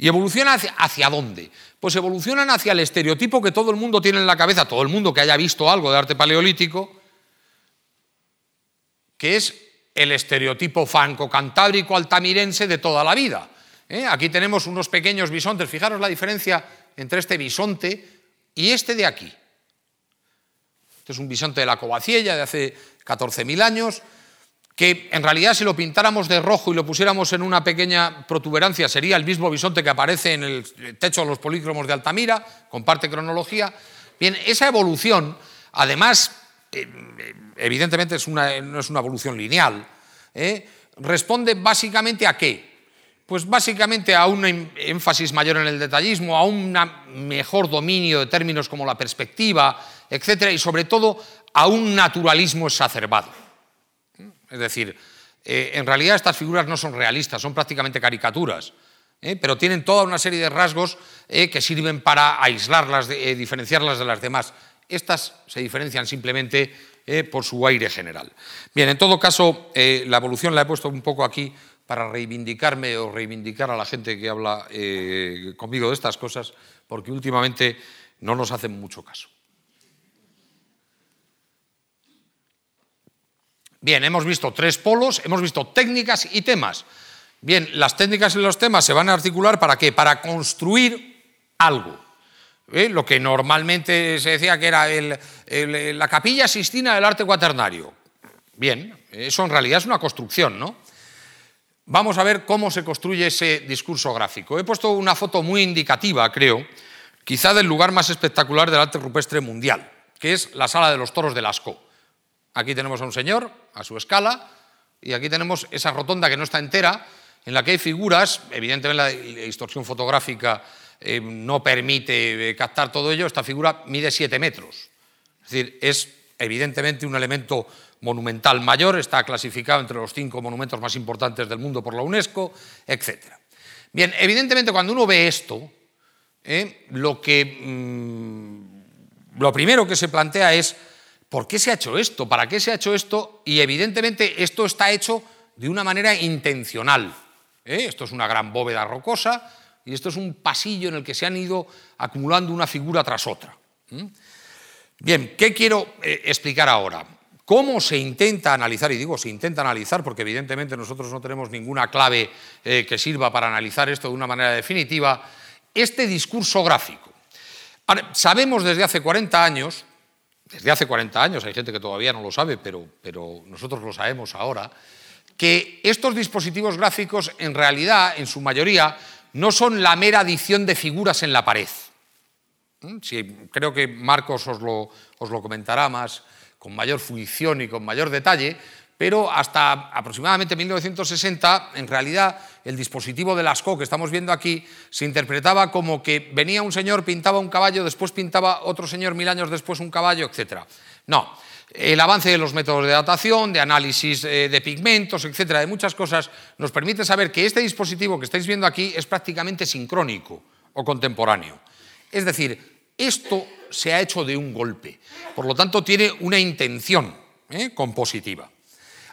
¿Y evolucionan hacia, dónde? Pues evolucionan hacia el estereotipo que todo el mundo tiene en la cabeza, todo el mundo que haya visto algo de arte paleolítico, que es el estereotipo franco-cantábrico altamirense de toda la vida. ¿eh? Aquí tenemos unos pequeños bisontes, fijaros la diferencia entre este bisonte y este de aquí. Este es un bisonte de la Covaciella de hace 14.000 años, que en realidad si lo pintáramos de rojo y lo pusiéramos en una pequeña protuberancia sería el mismo bisonte que aparece en el techo de los polícromos de Altamira, comparte cronología. Bien, esa evolución, además, eh, evidentemente no es una evolución lineal, ¿eh? responde básicamente a qué? Pues básicamente a un em, énfasis mayor en el detallismo, a un mejor dominio de términos como la perspectiva, etcétera, y sobre todo a un naturalismo exacerbado. Es decir, eh, en realidad estas figuras no son realistas, son prácticamente caricaturas, ¿eh? pero tienen toda una serie de rasgos eh, que sirven para aislarlas, diferenciarlas de las demás. Estas se diferencian simplemente por su aire general. Bien, en todo caso, la evolución la he puesto un poco aquí para reivindicarme o reivindicar a la gente que habla conmigo de estas cosas, porque últimamente no nos hacen mucho caso. Bien, hemos visto tres polos, hemos visto técnicas y temas. Bien, las técnicas y los temas se van a articular para qué? Para construir algo. ¿Eh? Lo que normalmente se decía que era la capilla sistina del arte cuaternario. Bien, eso en realidad es una construcción, ¿no? Vamos a ver cómo se construye ese discurso gráfico. He puesto una foto muy indicativa, creo, quizá del lugar más espectacular del arte rupestre mundial, que es la sala de los toros de Lascaux. Aquí tenemos a un señor, a su escala, y aquí tenemos esa rotonda que no está entera, en la que hay figuras, evidentemente la distorsión fotográfica eh, no permite eh, captar todo ello, esta figura mide 7 metros. Es decir, es evidentemente un elemento monumental mayor, está clasificado entre los cinco monumentos más importantes del mundo por la UNESCO, etc. Bien, evidentemente cuando uno ve esto, eh, lo, que, mm, lo primero que se plantea es, ¿por qué se ha hecho esto? ¿Para qué se ha hecho esto? Y evidentemente esto está hecho de una manera intencional. ¿eh? Esto es una gran bóveda rocosa y esto es un pasillo en el que se han ido acumulando una figura tras otra. Bien, ¿qué quiero eh, explicar ahora? ¿Cómo se intenta analizar? Y digo, se intenta analizar porque evidentemente nosotros no tenemos ninguna clave eh, que sirva para analizar esto de una manera definitiva, este discurso gráfico. sabemos desde hace 40 años, desde hace 40 años, hay gente que todavía no lo sabe, pero, nosotros lo sabemos ahora, que estos dispositivos gráficos en realidad, en su mayoría, no son la mera adición de figuras en la pared. ¿Mm? creo que Marcos os lo, os lo comentará más con mayor fruición y con mayor detalle, pero hasta aproximadamente 1960, en realidad, el dispositivo de Lascaux que estamos viendo aquí se interpretaba como que venía un señor, pintaba un caballo, después pintaba otro señor mil años después un caballo, etc. No, el avance de los métodos de datación, de análisis eh, de pigmentos, etcétera, de muchas cosas, nos permite saber que este dispositivo que estáis viendo aquí es prácticamente sincrónico o contemporáneo. Es decir, esto se ha hecho de un golpe, por lo tanto tiene una intención ¿eh? compositiva.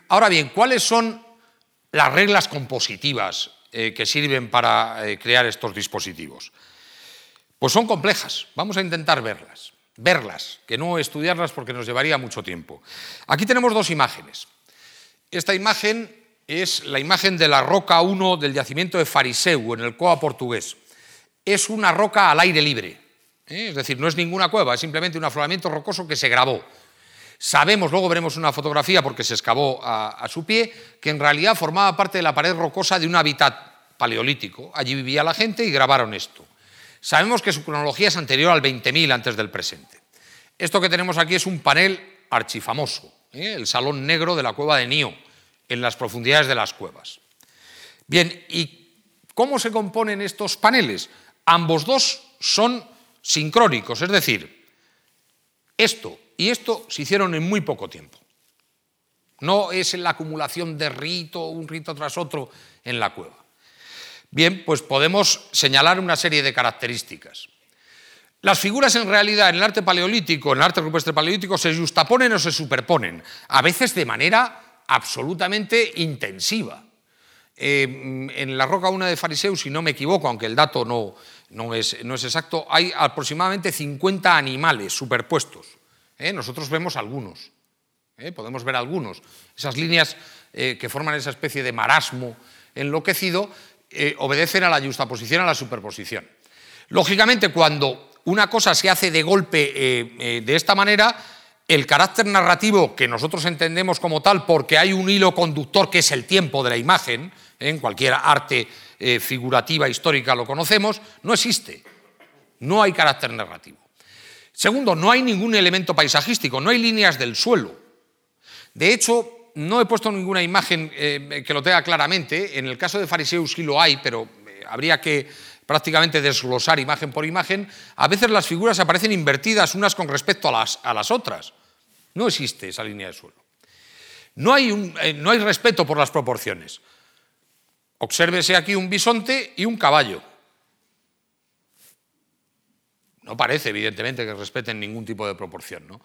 Ahora bien, ¿cuáles son las reglas compositivas eh, que sirven para eh, crear estos dispositivos? Pues son complejas, vamos a intentar verlas, verlas, que no estudiarlas porque nos llevaría mucho tiempo. Aquí tenemos dos imágenes. Esta imagen es la imagen de la roca 1 del yacimiento de Fariseu, en el Coa portugués. Es una roca al aire libre, ¿eh? es decir, no es ninguna cueva, es simplemente un afloramiento rocoso que se grabó. Sabemos, luego veremos una fotografía porque se excavó a, su pie, que en realidad formaba parte de la pared rocosa de un hábitat paleolítico. Allí vivía la gente y grabaron esto. Sabemos que su cronología es anterior al 20.000 antes del presente. Esto que tenemos aquí es un panel archifamoso, ¿eh? el salón negro de la cueva de Nío, en las profundidades de las cuevas. Bien, ¿y cómo se componen estos paneles? Ambos dos son sincrónicos, es decir, esto y esto se hicieron en muy poco tiempo. No es la acumulación de rito, un rito tras otro en la cueva. Bien, pues podemos señalar una serie de características. Las figuras en realidad en el arte paleolítico, en el arte rupestre paleolítico, se justaponen o se superponen, a veces de manera absolutamente intensiva. Eh, en la roca una de Fariseu, si no me equivoco, aunque el dato no, no, es, no es exacto, hay aproximadamente 50 animales superpuestos. ¿Eh? nosotros vemos algunos, ¿eh? podemos ver algunos. Esas líneas eh, que forman esa especie de marasmo enloquecido obedecen a la justaposición, a la superposición. Lógicamente, cuando una cosa se hace de golpe de esta manera, el carácter narrativo que nosotros entendemos como tal, porque hay un hilo conductor que es el tiempo de la imagen, en cualquier arte figurativa histórica lo conocemos, no existe. No hay carácter narrativo. Segundo, no hay ningún elemento paisajístico, no hay líneas del suelo. De hecho, no he puesto ninguna imagen eh, que lo tenga claramente. En el caso de Fariseus sí lo hay, pero eh, habría que prácticamente desglosar imagen por imagen. A veces las figuras aparecen invertidas unas con respecto a las, a las otras. No existe esa línea de suelo. No hay, eh, no hay respeto por las proporciones. Obsérvese aquí un bisonte y un caballo. No parece, evidentemente, que respeten ningún tipo de proporción. ¿no?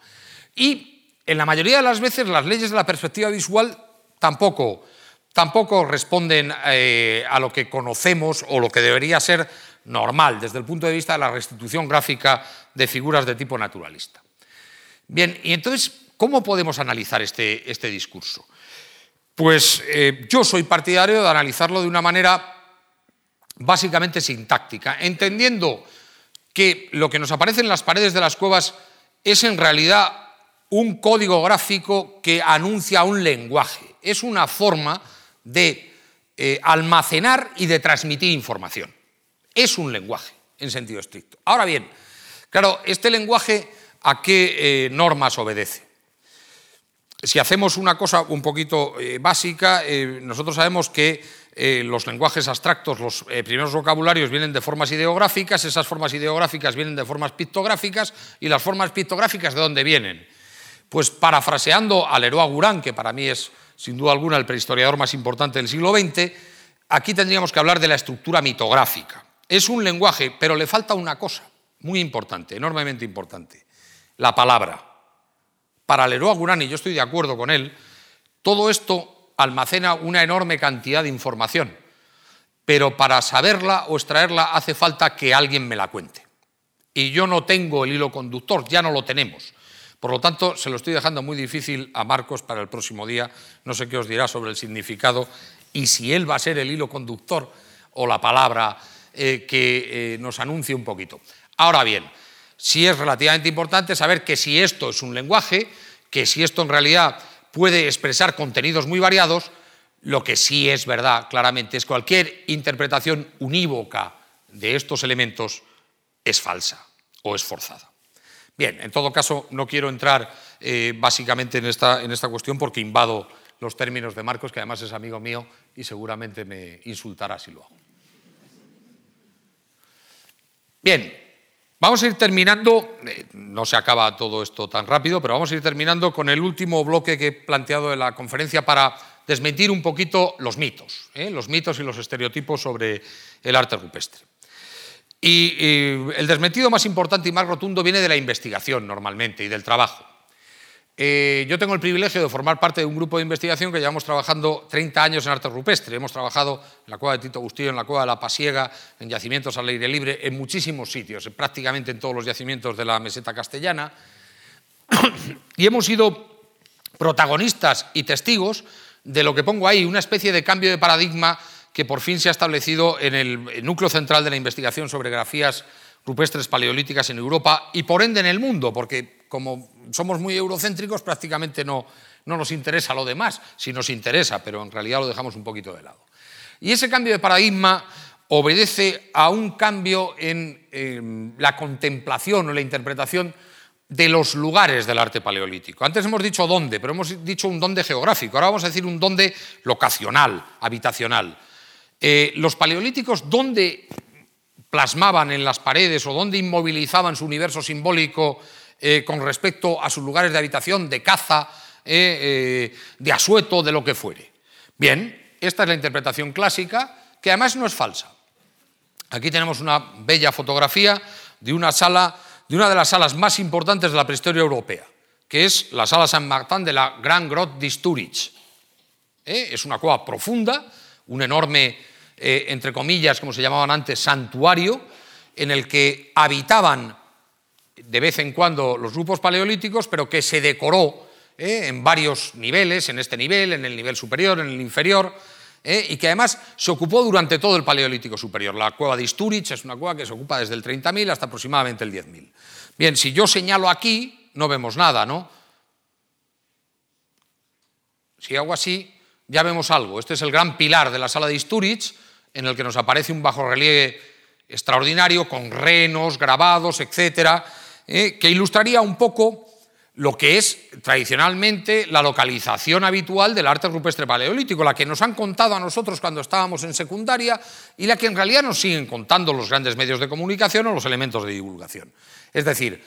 Y en la mayoría de las veces las leyes de la perspectiva visual tampoco, tampoco responden eh, a lo que conocemos o lo que debería ser normal desde el punto de vista de la restitución gráfica de figuras de tipo naturalista. Bien, y entonces, ¿cómo podemos analizar este, este discurso? Pues eh, yo soy partidario de analizarlo de una manera básicamente sintáctica, entendiendo que lo que nos aparece en las paredes de las cuevas es en realidad un código gráfico que anuncia un lenguaje. Es una forma de eh, almacenar y de transmitir información. Es un lenguaje, en sentido estricto. Ahora bien, claro, este lenguaje a qué eh, normas obedece. Si hacemos una cosa un poquito eh, básica, nosotros sabemos que los lenguajes abstractos, los primeros vocabularios vienen de formas ideográficas, esas formas ideográficas vienen de formas pictográficas, y las formas pictográficas de dónde vienen? Pues parafraseando a Leroy Gurán, que para mí es sin duda alguna el prehistoriador más importante del siglo XX, aquí tendríamos que hablar de la estructura mitográfica. Es un lenguaje, pero le falta una cosa muy importante, enormemente importante, la palabra. Para Leroy Gurán, y yo estoy de acuerdo con él, todo esto almacena una enorme cantidad de información, pero para saberla o extraerla hace falta que alguien me la cuente. Y yo no tengo el hilo conductor, ya no lo tenemos. Por lo tanto, se lo estoy dejando muy difícil a Marcos para el próximo día. No sé qué os dirá sobre el significado y si él va a ser el hilo conductor o la palabra eh, que eh, nos anuncie un poquito. Ahora bien, sí es relativamente importante saber que si esto es un lenguaje, que si esto en realidad puede expresar contenidos muy variados, lo que sí es verdad claramente es cualquier interpretación unívoca de estos elementos es falsa o es forzada. Bien, en todo caso, no quiero entrar eh, básicamente en esta, en esta cuestión porque invado los términos de Marcos, que además es amigo mío y seguramente me insultará si lo hago. Bien, vamos a ir terminando, eh, no se acaba todo esto tan rápido, pero vamos a ir terminando con el último bloque que he planteado en la conferencia para desmentir un poquito los mitos, ¿eh? los mitos y los estereotipos sobre el arte rupestre. Y, el desmentido más importante y más rotundo viene de la investigación normalmente y del trabajo. Eh, yo tengo el privilegio de formar parte de un grupo de investigación que llevamos trabajando 30 años en arte rupestre. Hemos trabajado en la cueva de Tito Bustillo, en la cueva de la Pasiega, en yacimientos al aire libre, en muchísimos sitios, prácticamente en todos los yacimientos de la meseta castellana. y hemos sido protagonistas y testigos de lo que pongo ahí, una especie de cambio de paradigma que por fin se ha establecido en el núcleo central de la investigación sobre grafías rupestres paleolíticas en Europa y por ende en el mundo, porque como somos muy eurocéntricos prácticamente no, no nos interesa lo demás, si nos interesa, pero en realidad lo dejamos un poquito de lado. Y ese cambio de paradigma obedece a un cambio en la contemplación o la interpretación de los lugares del arte paleolítico. Antes hemos dicho dónde, pero hemos dicho un dónde geográfico, ahora vamos a decir un dónde locacional, habitacional. Eh, los paleolíticos, ¿dónde plasmaban en las paredes o dónde inmovilizaban su universo simbólico eh, con respecto a sus lugares de habitación, de caza, eh, de asueto, de lo que fuere? Bien, esta es la interpretación clásica, que además no es falsa. Aquí tenemos una bella fotografía de una sala, de una de las salas más importantes de la prehistoria europea, que es la sala San Martín de la Gran Grotte d'Isturich. Es una cueva profunda, un enorme eh, entre comillas, como se llamaban antes, santuario, en el que habitaban de vez en cuando los grupos paleolíticos, pero que se decoró eh, en varios niveles, en este nivel, en el nivel superior, en el inferior, eh, y que además se ocupó durante todo el Paleolítico Superior. La cueva de Isturich es una cueva que se ocupa desde el 30.000 hasta aproximadamente el 10.000. Bien, si yo señalo aquí, no vemos nada, ¿no? Si hago así, ya vemos algo. Este es el gran pilar de la sala de Isturich, en el que nos aparece un bajorrelieve extraordinario con renos, grabados, etcétera, eh, que ilustraría un poco lo que es tradicionalmente la localización habitual del arte rupestre paleolítico, la que nos han contado a nosotros cuando estábamos en secundaria y la que en realidad nos siguen contando los grandes medios de comunicación o los elementos de divulgación. Es decir,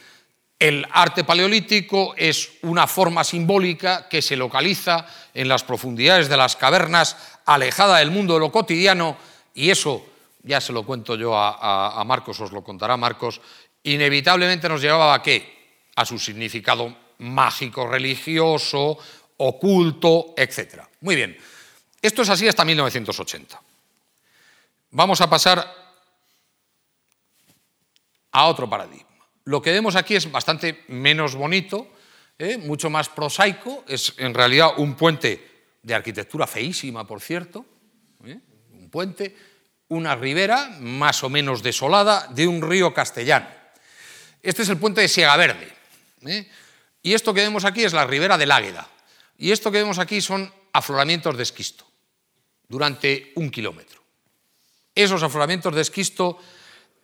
el arte paleolítico es una forma simbólica que se localiza en las profundidades de las cavernas, alejada del mundo de lo cotidiano, y eso ya se lo cuento yo a, Marcos, os lo contará Marcos, inevitablemente nos llevaba a qué? A su significado mágico, religioso, oculto, etc. Muy bien, esto es así hasta 1980. Vamos a pasar a otro paradigma. Lo que vemos aquí es bastante menos bonito, ¿eh? mucho más prosaico, es en realidad un puente de arquitectura feísima, por cierto, ¿eh? un puente, una ribera más o menos desolada de un río castellano. Este es el puente de Siega Verde. ¿eh? Y esto que vemos aquí es la ribera del Águeda. Y esto que vemos aquí son afloramientos de esquisto durante un kilómetro. Esos afloramientos de esquisto,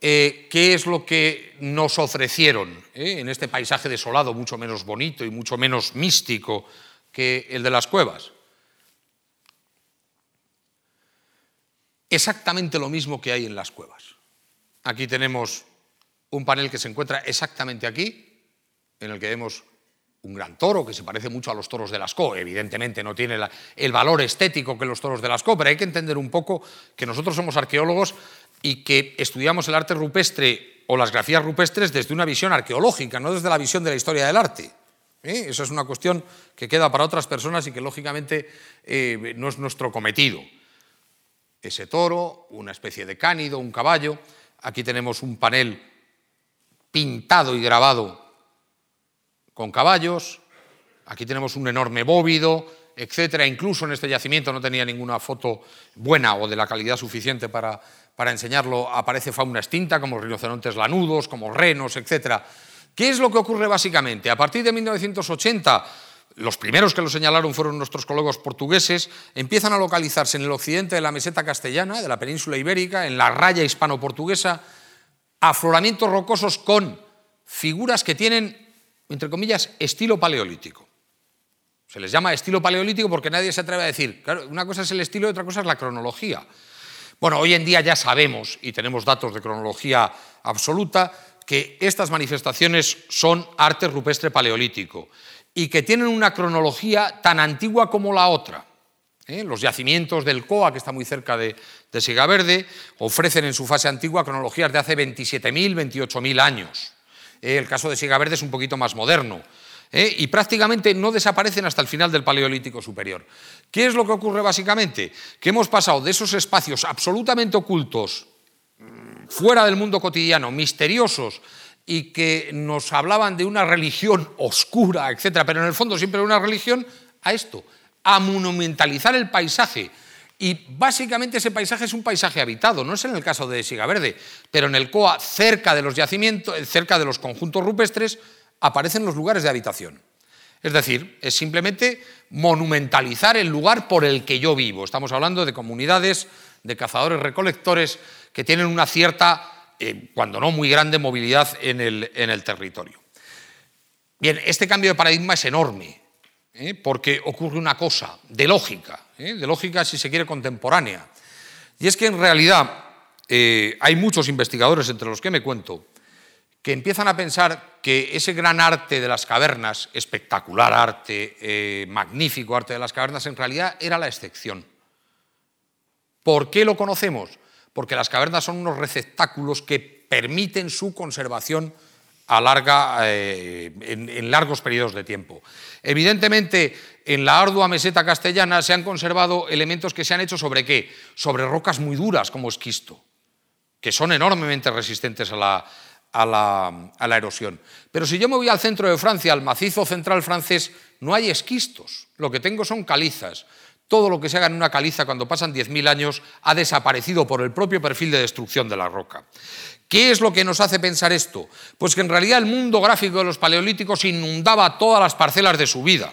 eh, ¿qué es lo que nos ofrecieron eh, en este paisaje desolado, mucho menos bonito y mucho menos místico que el de las cuevas? Exactamente lo mismo que hay en las cuevas. Aquí tenemos un panel que se encuentra exactamente aquí, en el que vemos un gran toro que se parece mucho a los toros de Lascaux. Evidentemente no tiene el valor estético que los toros de Lascaux, pero hay que entender un poco que nosotros somos arqueólogos y que estudiamos el arte rupestre o las grafías rupestres desde una visión arqueológica, no desde la visión de la historia del arte. ¿eh? Esa es una cuestión que queda para otras personas y que lógicamente eh, no es nuestro cometido. Ese toro, una especie de cánido, un caballo. Aquí tenemos un panel pintado y grabado con caballos, aquí tenemos un enorme bóvido, etcétera. Incluso en este yacimiento no tenía ninguna foto buena o de la calidad suficiente para, para enseñarlo. Aparece fauna extinta como rinocerontes lanudos, como renos, etcétera. ¿Qué es lo que ocurre básicamente? A partir de 1980, los primeros que lo señalaron fueron nuestros colegas portugueses, empiezan a localizarse en el occidente de la meseta castellana, de la península ibérica, en la raya hispano-portuguesa, afloramientos rocosos con figuras que tienen entre comillas, estilo paleolítico. Se les llama estilo paleolítico porque nadie se atreve a decir, claro, una cosa es el estilo y otra cosa es la cronología. Bueno, hoy en día ya sabemos, y tenemos datos de cronología absoluta, que estas manifestaciones son arte rupestre paleolítico y que tienen una cronología tan antigua como la otra. ¿Eh? Los yacimientos del COA, que está muy cerca de, de Sigaverde, ofrecen en su fase antigua cronologías de hace 27.000, 28.000 años. Eh, el caso de Verde es un poquito más moderno. ¿eh? y prácticamente no desaparecen hasta el final del Paleolítico Superior. ¿Qué es lo que ocurre básicamente? Que hemos pasado de esos espacios absolutamente ocultos, mm, fuera del mundo cotidiano, misteriosos, y que nos hablaban de una religión oscura, etcétera, pero en el fondo siempre una religión, a esto, a monumentalizar el paisaje, y básicamente ese paisaje es un paisaje habitado, no es en el caso de Sigaverde, pero en el COA, cerca de los yacimientos, cerca de los conjuntos rupestres, aparecen los lugares de habitación. Es decir, es simplemente monumentalizar el lugar por el que yo vivo. Estamos hablando de comunidades de cazadores recolectores que tienen una cierta, eh, cuando no muy grande, movilidad en el, en el territorio. Bien, este cambio de paradigma es enorme. ¿Eh? porque ocurre una cosa de lógica, ¿eh? de lógica si se quiere contemporánea. Y es que en realidad eh, hay muchos investigadores, entre los que me cuento, que empiezan a pensar que ese gran arte de las cavernas, espectacular arte, magnífico arte de las cavernas, en realidad era la excepción. ¿Por qué lo conocemos? Porque las cavernas son unos receptáculos que permiten su conservación a larga, eh, en, largos periodos de tiempo. Evidentemente, en la ardua meseta castellana se han conservado elementos que se han hecho sobre qué? Sobre rocas muy duras como esquisto, que son enormemente resistentes a la, a la, erosión. Pero si yo me voy al centro de Francia, al macizo central francés, no hay esquistos, lo que tengo son calizas. Todo lo que se haga en una caliza cuando pasan 10.000 años ha desaparecido por el propio perfil de destrucción de la roca. ¿Qué es lo que nos hace pensar esto? Pues que en realidad el mundo gráfico de los paleolíticos inundaba todas las parcelas de su vida.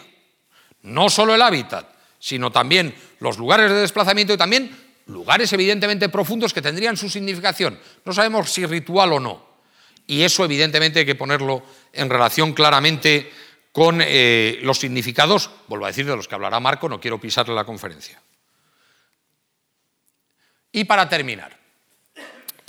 No solo el hábitat, sino también los lugares de desplazamiento y también lugares evidentemente profundos que tendrían su significación. No sabemos si ritual o no. Y eso evidentemente hay que ponerlo en relación claramente con eh, los significados, vuelvo a decir, de los que hablará Marco, no quiero pisarle la conferencia. Y para terminar,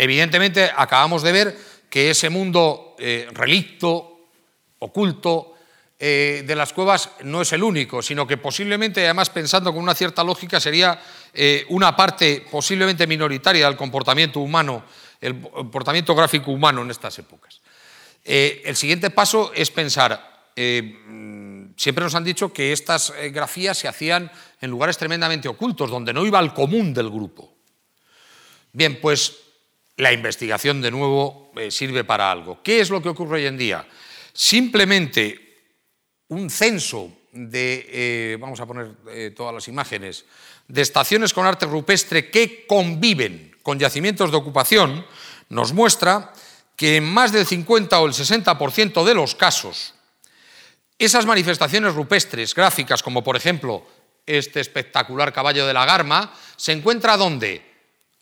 Evidentemente, acabamos de ver que ese mundo eh, relicto, oculto, eh, de las cuevas no es el único, sino que posiblemente, además pensando con una cierta lógica, sería eh, una parte posiblemente minoritaria del comportamiento humano, el comportamiento gráfico humano en estas épocas. el siguiente paso es pensar, siempre nos han dicho que estas grafías se hacían en lugares tremendamente ocultos, donde no iba al común del grupo. Bien, pues la investigación de nuevo eh, sirve para algo. ¿Qué es lo que ocurre hoy en día? Simplemente un censo de, eh, vamos a poner eh, todas las imágenes, de estaciones con arte rupestre que conviven con yacimientos de ocupación, nos muestra que en más del 50 o el 60% de los casos, Esas manifestaciones rupestres gráficas, como por ejemplo este espectacular caballo de la Garma, se encuentra ¿dónde?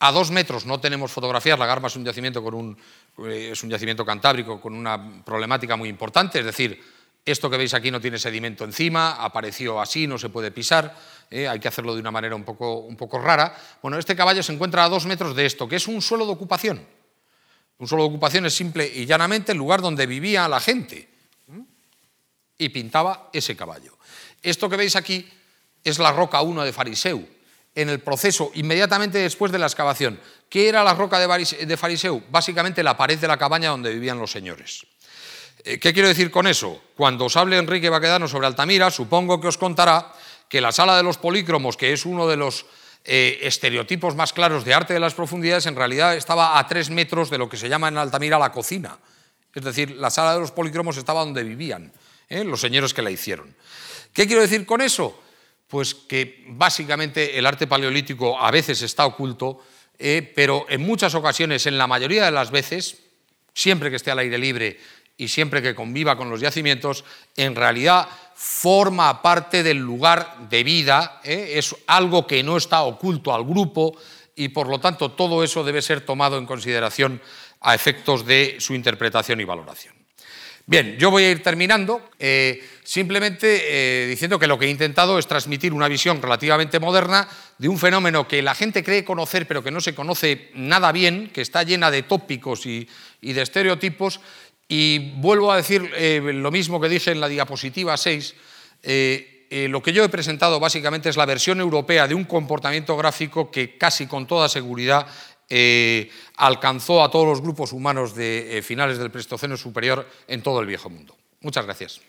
A dos metros no tenemos fotografías, la Garma es un yacimiento, con un, eh, es un yacimiento cantábrico con una problemática muy importante, es decir, esto que veis aquí no tiene sedimento encima, apareció así, no se puede pisar, eh, hay que hacerlo de una manera un poco, un poco rara. Bueno, este caballo se encuentra a dos metros de esto, que es un suelo de ocupación. Un suelo de ocupación es simple y llanamente el lugar donde vivía la gente. Y pintaba ese caballo. Esto que veis aquí es la roca 1 de Fariseu, en el proceso inmediatamente después de la excavación. ¿Qué era la roca de Fariseu? Básicamente la pared de la cabaña donde vivían los señores. Eh, ¿Qué quiero decir con eso? Cuando os hable Enrique Baquedano sobre Altamira, supongo que os contará que la sala de los polícromos, que es uno de los eh, estereotipos más claros de arte de las profundidades, en realidad estaba a tres metros de lo que se llama en Altamira la cocina. Es decir, la sala de los polícromos estaba donde vivían ¿eh? los señores que la hicieron. ¿Qué quiero decir con eso? Pues que básicamente el arte paleolítico a veces está oculto, eh, pero en muchas ocasiones, en la mayoría de las veces, siempre que esté al aire libre y siempre que conviva con los yacimientos, en realidad forma parte del lugar de vida, ¿eh? es algo que no está oculto al grupo y por lo tanto todo eso debe ser tomado en consideración a efectos de su interpretación y valoración. Bien, yo voy a ir terminando eh, simplemente eh, diciendo que lo que he intentado es transmitir una visión relativamente moderna de un fenómeno que la gente cree conocer pero que no se conoce nada bien, que está llena de tópicos y, de estereotipos. Y vuelvo a decir eh, lo mismo que dije en la diapositiva 6. lo que yo he presentado básicamente es la versión europea de un comportamiento gráfico que casi con toda seguridad eh, alcanzó a todos los grupos humanos de eh, finales del Pleistoceno superior en todo el viejo mundo. Muchas gracias.